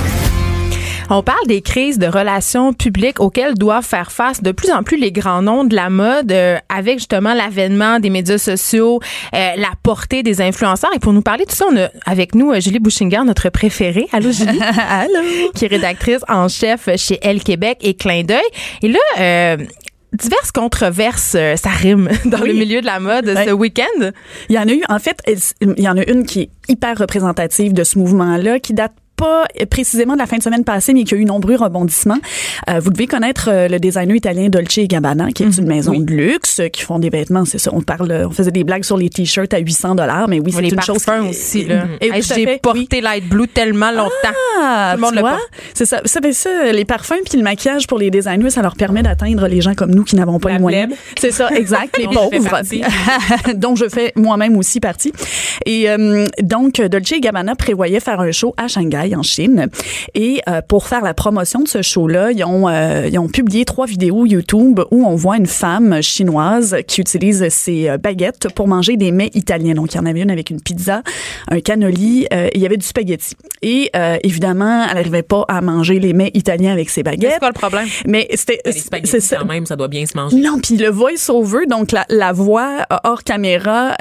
On parle des crises de relations publiques auxquelles doivent faire face de plus en plus les grands noms de la mode euh, avec justement l'avènement des médias sociaux, euh, la portée des influenceurs. Et pour nous parler de tout ça, on a avec nous euh, Julie Bouchinger, notre préférée. Allô Julie? Allô? Qui est rédactrice en chef chez Elle Québec et Clin d'œil. Et là, euh, diverses controverses, euh, ça rime dans Oui. le milieu de la mode ce week-end. Il y en a eu, en fait, il y en a une qui est hyper représentative de ce mouvement-là, qui date pas précisément de la fin de semaine passée, mais qui a eu nombreux rebondissements. Euh, vous devez connaître euh, le designer italien Dolce Gabbana, qui est une maison de luxe, euh, qui font des vêtements, c'est ça. On parle, euh, on faisait des blagues sur les t-shirts à 800 dollars, mais oui, c'est une chose. qui- aussi. Là. Et Hey, tout à J'ai porté oui. Light Blue tellement longtemps. Ah, Tout le monde le porte. C'est ça. Ça, fait ça, les parfums puis le maquillage pour les designers, ça leur permet d'atteindre les gens comme nous qui n'avons pas La les moyens. C'est ça, exact. les pauvres. dont je fais moi-même aussi partie. Et euh, donc, Dolce Gabbana prévoyait faire un show à Shanghai, en Chine. Et euh, pour faire la promotion de ce show-là, ils ont, euh, ils ont publié trois vidéos YouTube où on voit une femme chinoise qui utilise ses euh, baguettes pour manger des mets italiens. Donc, il y en avait une avec une pizza, un cannoli, euh, et il y avait du spaghetti. Et évidemment, elle n'arrivait pas à manger les mets italiens avec ses C'est baguettes. quoi le problème? Mais c'était Les c'est spaghettis, ça. quand même, ça doit bien se manger. Non, puis le voice-over, donc la, la voix hors caméra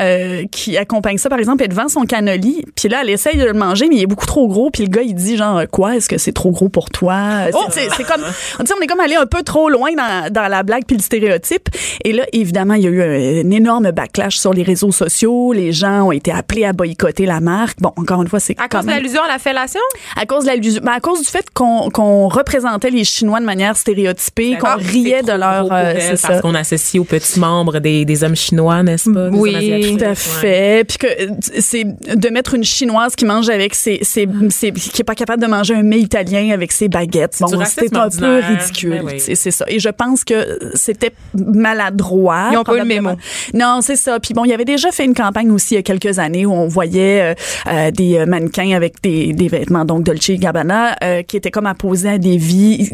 qui accompagne ça, par exemple, est devant son cannoli, puis là, elle essaye de le manger, mais il est beaucoup trop gros, puis le gars, il dit genre, quoi, est-ce que c'est trop gros pour toi? C'est- C'est comme, on dit, on est comme allé un peu trop loin dans, dans la blague puis le stéréotype. Et là, évidemment, il y a eu un, un énorme backlash sur les réseaux sociaux. Les gens ont été appelés à boycotter la marque. Bon, encore une fois, c'est À quand cause de l'allusion à la fellation? à cause de l'allusion, ben, à cause du fait qu'on qu'on représentait les Chinois de manière stéréotypée, qu'on Ah, riait de leur, gros pour euh, elle c'est parce ça. qu'on associe aux petits membres des, des hommes chinois, n'est-ce pas? Des Oui. Tout à Ouais. fait. Puis que euh, c'est de mettre une chinoise qui mange avec ses, ses, ses- qui est pas capable de manger un mets italien avec ses baguettes. racisme c'était un peu ridicule. Ben oui. C'est ça. Et je pense que c'était maladroit. Ils ont pas eu le mémo. Non, c'est ça. Puis bon, il y avait déjà fait une campagne aussi il y a quelques années où on voyait euh, euh, des euh, mannequins avec des, des vêtements donc Dolce Gabbana euh, qui étaient comme apposés à des vies,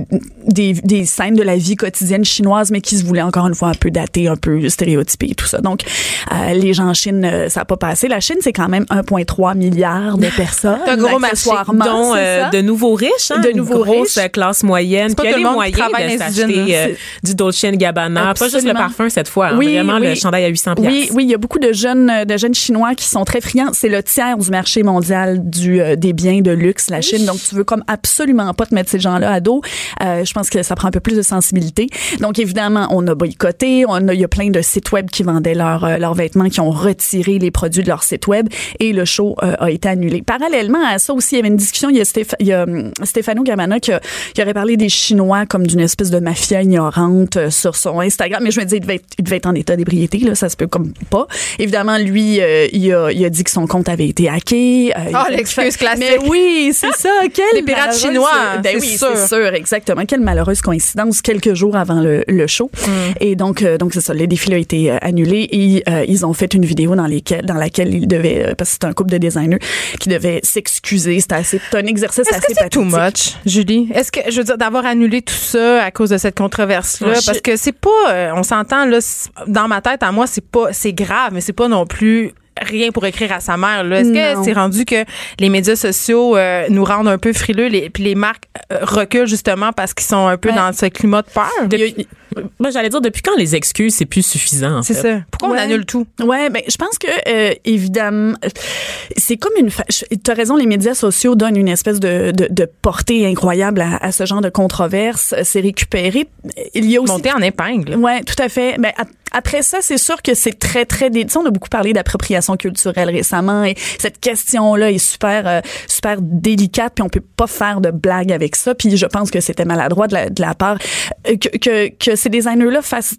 des, des scènes de la vie quotidienne chinoise, mais qui se voulaient encore une fois un peu datées, un peu stéréotypées et tout ça. Donc euh, les gens en Chine, euh, ça a pas passé. La Chine, c'est quand même 1,3 milliard de personnes. Un gros marché. Dont euh, de nouveaux riches, hein, De une nouveaux grosse riches. euh, classe moyenne, qui a tout les le monde qui moyens de s'acheter euh, du Dolce Gabbana, pas juste le Absolument. parfum cette fois, hein, Oui, vraiment le chandail à 800 Oui, oui, il y a beaucoup de jeunes, de jeunes Chinois qui sont très friands. C'est le tiers du marché mondial du euh, des biens de luxe, la Chine. Donc, tu veux comme absolument pas te mettre ces gens-là à dos. Je pense que ça prend un peu plus de sensibilité. Donc, évidemment, on a boycotté. On a, il y a plein de sites web qui vendaient leurs leurs vêtements, qui ont retiré les produits de leur site web et le show a été annulé. Parallèlement à ça aussi, il y avait une discussion. Il y a, Stéph- il y a hum, Stefano Gabbana qui, a- qui aurait parlé des Chinois comme d'une espèce de mafia ignorante euh, sur son Instagram. Mais je me dis, il devait être, il devait être en état d'ébriété. Là, ça se peut comme pas. Évidemment, lui, euh, il, a, il a dit que son compte avait été hacké. Euh, Ah, fait- l'excuse classique. Mais oui, c'est ça. Quelle Les pirates chinois, Ben c'est oui, c'est sûr, exactement. Quelle malheureuse coïncidence quelques jours avant le, le show. Mm. Et donc, euh, donc c'est ça. Le défilé a été euh, annulé et ils ont fait une vidéo dans lesquelles, dans laquelle ils devaient, parce que c'était un couple de designers qui devaient s'excuser. C'était assez, c'était un exercice Est-ce assez que c'est too much, Julie? Est-ce que, je veux dire, d'avoir annulé tout ça à cause de cette controverse-là? Je- Parce que c'est pas, euh, on s'entend, là, c'est- dans ma tête, à moi, c'est pas, c'est grave, mais c'est pas non plus rien pour écrire à sa mère. là. Est-ce que c'est rendu que les médias sociaux euh, nous rendent un peu frileux, les, puis les marques euh, reculent justement parce qu'ils sont un peu Ouais. dans ce climat de peur? Depuis- moi, j'allais dire, depuis quand les excuses, c'est plus suffisant, en C'est fait? ça. Pourquoi Ouais. on annule tout? Ouais, ben je pense que euh, évidemment c'est comme une tu as raison les médias sociaux donnent une espèce de, de, de portée incroyable à, à ce genre de controverse, c'est récupéré. Il y a aussi Monter en épingle. Ouais, tout à fait. Mais ap- après ça, c'est sûr que c'est très très dé- on a beaucoup parlé d'appropriation culturelle récemment et cette question là est super euh, super délicate puis on peut pas faire de blague avec ça. Puis je pense que c'était maladroit de la, de la part euh, que que, que ces designers là fassent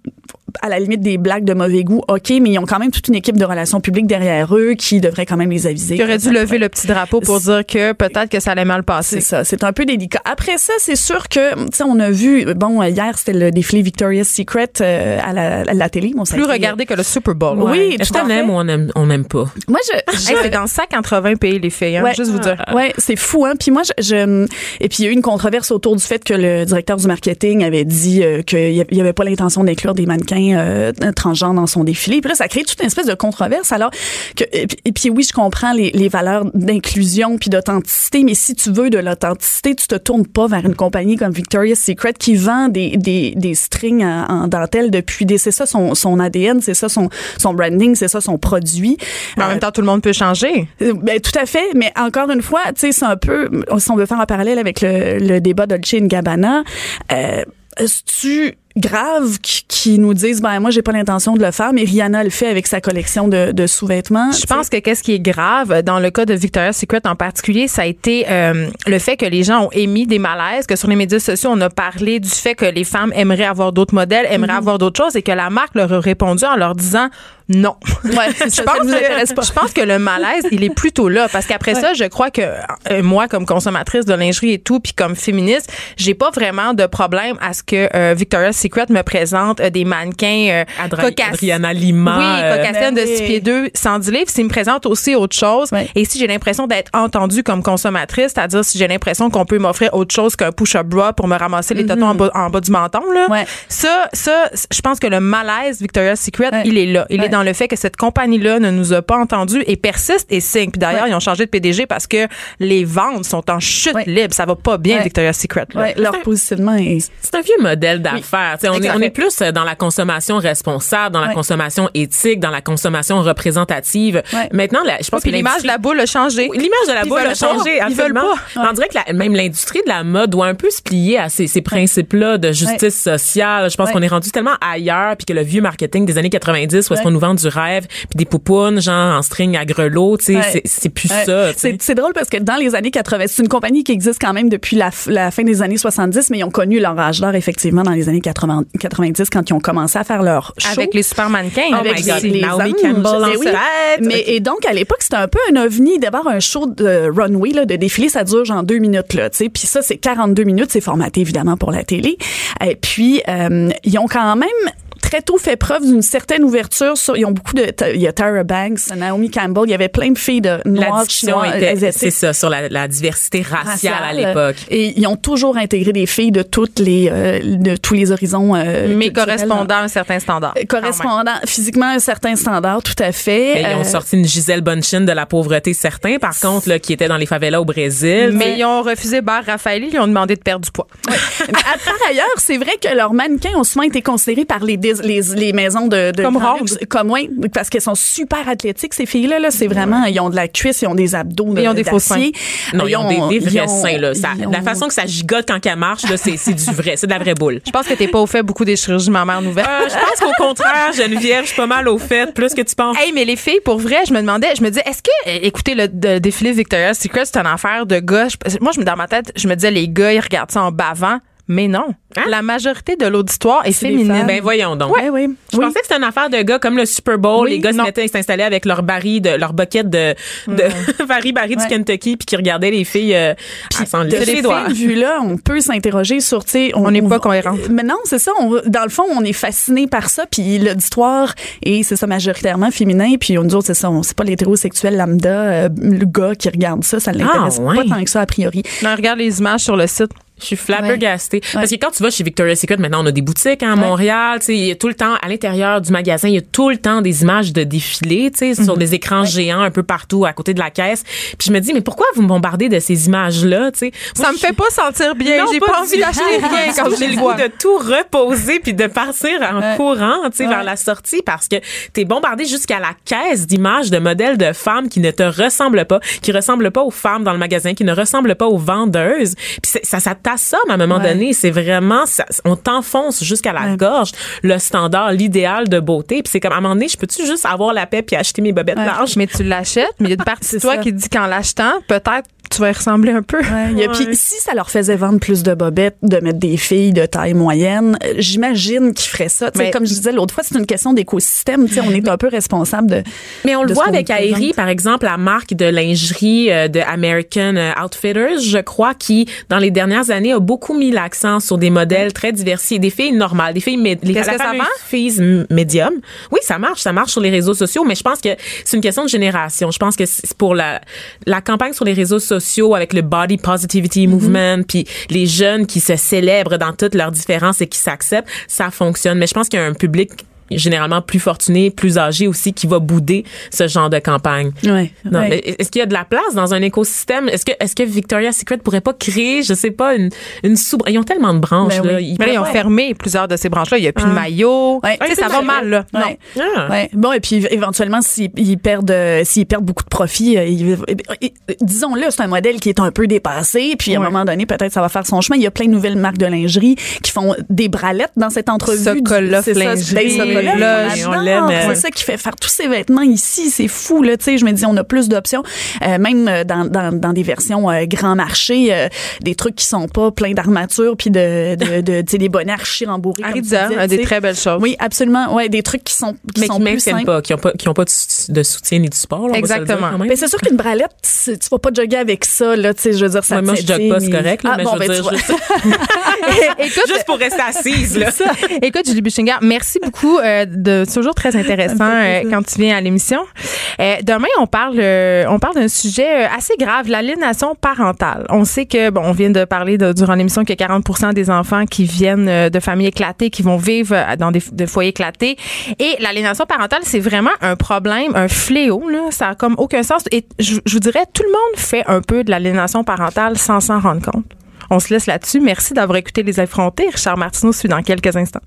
à la limite des blagues de mauvais goût, ok, mais ils ont quand même toute une équipe de relations publiques derrière eux qui devrait quand même les aviser. Qui aurait dû lever le petit drapeau pour dire que peut-être que ça allait mal C'est passer. ça, c'est un peu délicat. Après ça, c'est sûr que, tu sais, on a vu, bon, hier, c'était le défilé Victoria's Secret euh, à, la, à la télé. Bon, ça Plus regardé que le Super Bowl. Oui, Est-ce tout à qu'on aime ou on aime, on aime pas? Moi, je, Hey, c'est dans 180 pays, les filles, hein, Ouais. juste vous dire. Ouais, c'est fou hein. Puis moi je, je- et puis il y a eu une controverse autour du fait que le directeur du marketing avait dit euh, qu'il y avait- il avait pas l'intention d'inclure des mannequins euh, transgenres dans son défilé. Puis là ça crée toute une espèce de controverse alors que et puis, et puis oui, je comprends les, les valeurs d'inclusion puis d'authenticité, mais si tu veux de l'authenticité, tu te tournes pas vers une compagnie comme Victoria's Secret qui vend des des, des strings en, en dentelle depuis des c'est ça son son ADN, c'est ça son son branding, c'est ça son produit. Mais en Euh, même temps, tout le monde peut changer. euh, Ben, tout à fait, mais encore une fois, tu sais, c'est un peu, si on veut faire un parallèle avec le, le débat Dolce Gabbana, euh, est-ce-tu grave qui, qui nous disent ben moi j'ai pas l'intention de le faire mais Rihanna le fait avec sa collection de, de sous-vêtements Je pense que qu'est-ce qui est grave dans le cas de Victoria's Secret en particulier, ça a été euh, le fait que les gens ont émis des malaises, que sur les médias sociaux, on a parlé du fait que les femmes aimeraient avoir d'autres modèles, aimeraient avoir d'autres choses et que la marque leur a répondu en leur disant non. ouais, Je ça, pense, ça que, pas je pense que le malaise, il est plutôt là. Parce qu'après ça, je crois que euh, moi, comme consommatrice de lingerie et tout, puis comme féministe, j'ai pas vraiment de problème à ce que euh, Victoria's Secret me présente euh, des mannequins euh. Adriana Lima. Oui, euh, de Ben oui. 6 pieds 2, 110 livres. S'il me présente aussi autre chose, et si j'ai l'impression d'être entendue comme consommatrice, c'est-à-dire si j'ai l'impression qu'on peut m'offrir autre chose qu'un push-up bra pour me ramasser les tétons en, bas, en bas du menton, là, ça, ça, je pense que le malaise Victoria's Secret, il est là. Il est dans le fait que cette compagnie-là ne nous a pas entendus et persiste et signe. Puis d'ailleurs, ils ont changé de PDG parce que les ventes sont en chute libre. Ça va pas bien. Victoria's Secret. Là. leur positionnement est C'est un vieux modèle d'affaires. On, est, on plus euh, dans la consommation responsable, dans la consommation éthique, dans la consommation représentative. Ouais. Maintenant, la- je pense que l'image de la boule a changé. Oui, L'image de la Ils boule a changé. Ils veulent absolument. pas. On dirait que la- même l'industrie de la mode doit un peu se plier à ces, ces principes-là de justice sociale. Je pense qu'on est rendu tellement ailleurs, puis que le vieux marketing des années 90, où est-ce qu'on nous vend du rêve, puis des poupounes, genre en string à grelots, tu sais, c'est- plus ça. C'est drôle parce que dans les années 80, c'est une compagnie qui existe quand même depuis la, la fin des années 70, mais ils ont connu leur âge d'or effectivement dans les années 80, 90 quand ils ont commencé à faire leur show. Avec les super mannequins. Oh avec my God, les, Naomi. Campbell en Mais oui. Mais et donc à l'époque c'était un peu un ovni d'abord un show de runway là, de défilé ça dure genre deux minutes là, tu sais, puis ça c'est 42 minutes, c'est formaté évidemment pour la télé. Et puis euh, ils ont quand même très tôt fait preuve d'une certaine ouverture. Sur, ils ont beaucoup de. Il y a Tara Banks, Naomi Campbell, il y avait plein de filles de noires, La discussion était, asiatiques, c'est ça, sur la, la diversité raciale, à l'époque. Et ils ont toujours intégré des filles de toutes les, euh, de tous les horizons. euh, Mais correspondant à un certain standard. Euh, Correspondant physiquement à un certain standard, tout à fait. Et ils ont Euh, sorti une Gisèle Bonchen de la pauvreté, certains, par contre, là, qui était dans les favelas au Brésil. Mais ils ont refusé Bar Raffaelli, ils ont demandé de perdre du poids. Mais à- par ailleurs, c'est vrai que leurs mannequins ont souvent été considérés par les, les, les maisons de, de Comme grand rondes. luxe, comme oui, parce qu'elles sont super athlétiques ces filles-là. Là, c'est vraiment, ils ont de la cuisse, ils ont des abdos, Ils ont des faux d'acier. Non, ils ont des, vrais ont- seins, là. Ça- ils ont- La façon que ça gigote quand elle marche, là, c'est, c'est du vrai. C'est de la vraie boule. Je pense que t'es pas au fait beaucoup des chirurgies mammaires nouvelles. Euh, je pense qu'au contraire, Geneviève, je suis pas mal au fait, plus que tu penses. Hey, mais les filles, pour vrai, je me demandais, je me disais, est-ce que, euh, écoutez, le de- défilé Victoria's Secret, c'est une affaire de gars? Je- moi, je me dans ma tête, je me disais, les gars, ils regardent ça en bavant. Mais non. Hein? La majorité de l'auditoire est des féminine. Ben voyons donc. Ouais, oui. Je Oui. pensais que c'était une affaire de gars comme le Super Bowl. Oui, les gars non. se mettaient, s'installaient avec leur baril de leur bucket de, de Barry Barry du Ouais. Kentucky puis qui regardaient les filles euh, à s'en de les doigts. vues-là, on peut s'interroger sur, tu sais, On n'est pas cohérent. Mais non, c'est ça. on- dans le fond, on est fasciné par ça, puis l'auditoire et c'est ça majoritairement féminin, puis nous autres, c'est ça, on c'est pas l'hétérosexuel lambda, euh, le gars qui regarde ça, ça l'intéresse Ah, ouais. pas tant que ça a priori. Non, regarde les images sur le site. Je suis flabbergastée. Parce que quand tu vas chez Victoria's Secret, maintenant, on a des boutiques hein, à Ouais. Montréal. Tu sais, il y a tout le temps, à l'intérieur du magasin, il y a tout le temps des images de défilés, tu sais, Mhm. sur des écrans géants un peu partout à côté de la caisse. Puis je me dis, mais pourquoi vous me bombardez de ces images-là, tu sais? Moi, Ça me je- fait pas sentir bien. J'ai pas, du envie d'acheter rien quand J'ai le goût de tout reposer puis de partir en Ouais. courant, tu Ouais. vers la sortie parce que t'es bombardé jusqu'à la caisse d'images de modèles de femmes qui ne te ressemblent pas, qui ressemblent pas aux femmes dans le magasin, qui ne ressemblent pas aux vendeuses. Puis ça, ça t'assomme à un moment Ouais. donné. C'est vraiment, ça- on t'enfonce jusqu'à la Ouais. gorge le standard, l'idéal de beauté. Puis c'est comme à un moment donné, je peux-tu juste avoir la paix puis acheter mes bobettes larges? Mais tu l'achètes, mais il y a une partie de C'est toi ça. qui dit qu'en l'achetant, peut-être tu vas y ressembler un peu. Ouais. Puis si ça leur faisait vendre plus de bobettes, de mettre des filles de taille moyenne, euh, j'imagine qu'ils feraient ça. Tu sais, Mais- comme je disais l'autre fois, c'est une question d'écosystème. Tu sais, On est un peu responsable de. Mais on le voit avec. Aerie, par exemple, la marque de lingerie euh, de American euh, Outfitters, je crois, qui, dans les dernières années, a beaucoup mis l'accent sur des modèles très diversifiés, des filles normales, des filles les Est-ce la que ça marche? filles médium. Oui, ça marche, ça marche sur les réseaux sociaux, mais je pense que c'est une question de génération. Je pense que c'est pour la la campagne sur les réseaux sociaux avec le body positivity movement, puis les jeunes qui se célèbrent dans toutes leurs différences et qui s'acceptent, ça fonctionne. Mais je pense qu'il y a un public généralement plus fortuné, plus âgé aussi, qui va bouder ce genre de campagne. Ouais. Non, ouais. mais est-ce qu'il y a de la place dans un écosystème? Est-ce que, est-ce que Victoria's Secret pourrait pas créer, je sais pas, une, une sous, ils ont tellement de branches, Ben là. oui. Ils Mais là, ils ont fermé plusieurs de ces branches-là. Il n'y a plus de maillot. Ouais. Tu sais, ça va mal, là. Ouais. Non. Ah. Ouais. Bon, et puis éventuellement, s'ils ils perdent, euh, s'ils perdent beaucoup de profit, euh, ils- euh, disons-le, c'est un modèle qui est un peu dépassé. Puis à un moment donné, peut-être ça va faire son chemin. Il y a plein de nouvelles marques de lingerie qui font des bralettes dans cette entrevue. Sokolov lingerie, Là, on l'aime. C'est ça qui fait faire tous ces vêtements ici. C'est fou, là. Tu sais, je me dis, on a plus d'options. Euh, même euh, dans, dans, dans des versions euh, grand marché, euh, des trucs qui sont pas pleins d'armature puis de, de, de, tu sais, des bonnets archi rembourrés. Aridia disais, des très belles choses. Oui, absolument. Ouais, des trucs qui sont, qui mais sont qui plus simples. pas, qui ont pas, qui ont pas de, sou- de soutien ni de support, là, dire Exactement. Mais c'est sûr qu'une bralette, tu tu vas pas jogger avec ça, là, tu sais, je veux dire, ça Ouais, moi, je jogue pas, c'est correct, là, Ah, mais bon, je veux ben, dire, juste, Écoute, juste pour rester assise, là. Écoute, Julie Buchinger, merci beaucoup. Euh, de toujours très intéressant euh, quand tu viens à l'émission. Euh, demain, on parle, euh, on parle d'un sujet assez grave, l'aliénation parentale. On sait que, bon, on vient de parler de- durant l'émission a 40 des enfants qui viennent de familles éclatées, qui vont vivre dans des, foyers éclatés. Et l'aliénation parentale, c'est vraiment un problème, un fléau. Là. Ça a comme aucun sens. Et je, je vous dirais, tout le monde fait un peu de l'aliénation parentale sans s'en rendre compte. On se laisse là-dessus. Merci d'avoir écouté Les Effrontés. Richard Martineau suit dans quelques instants.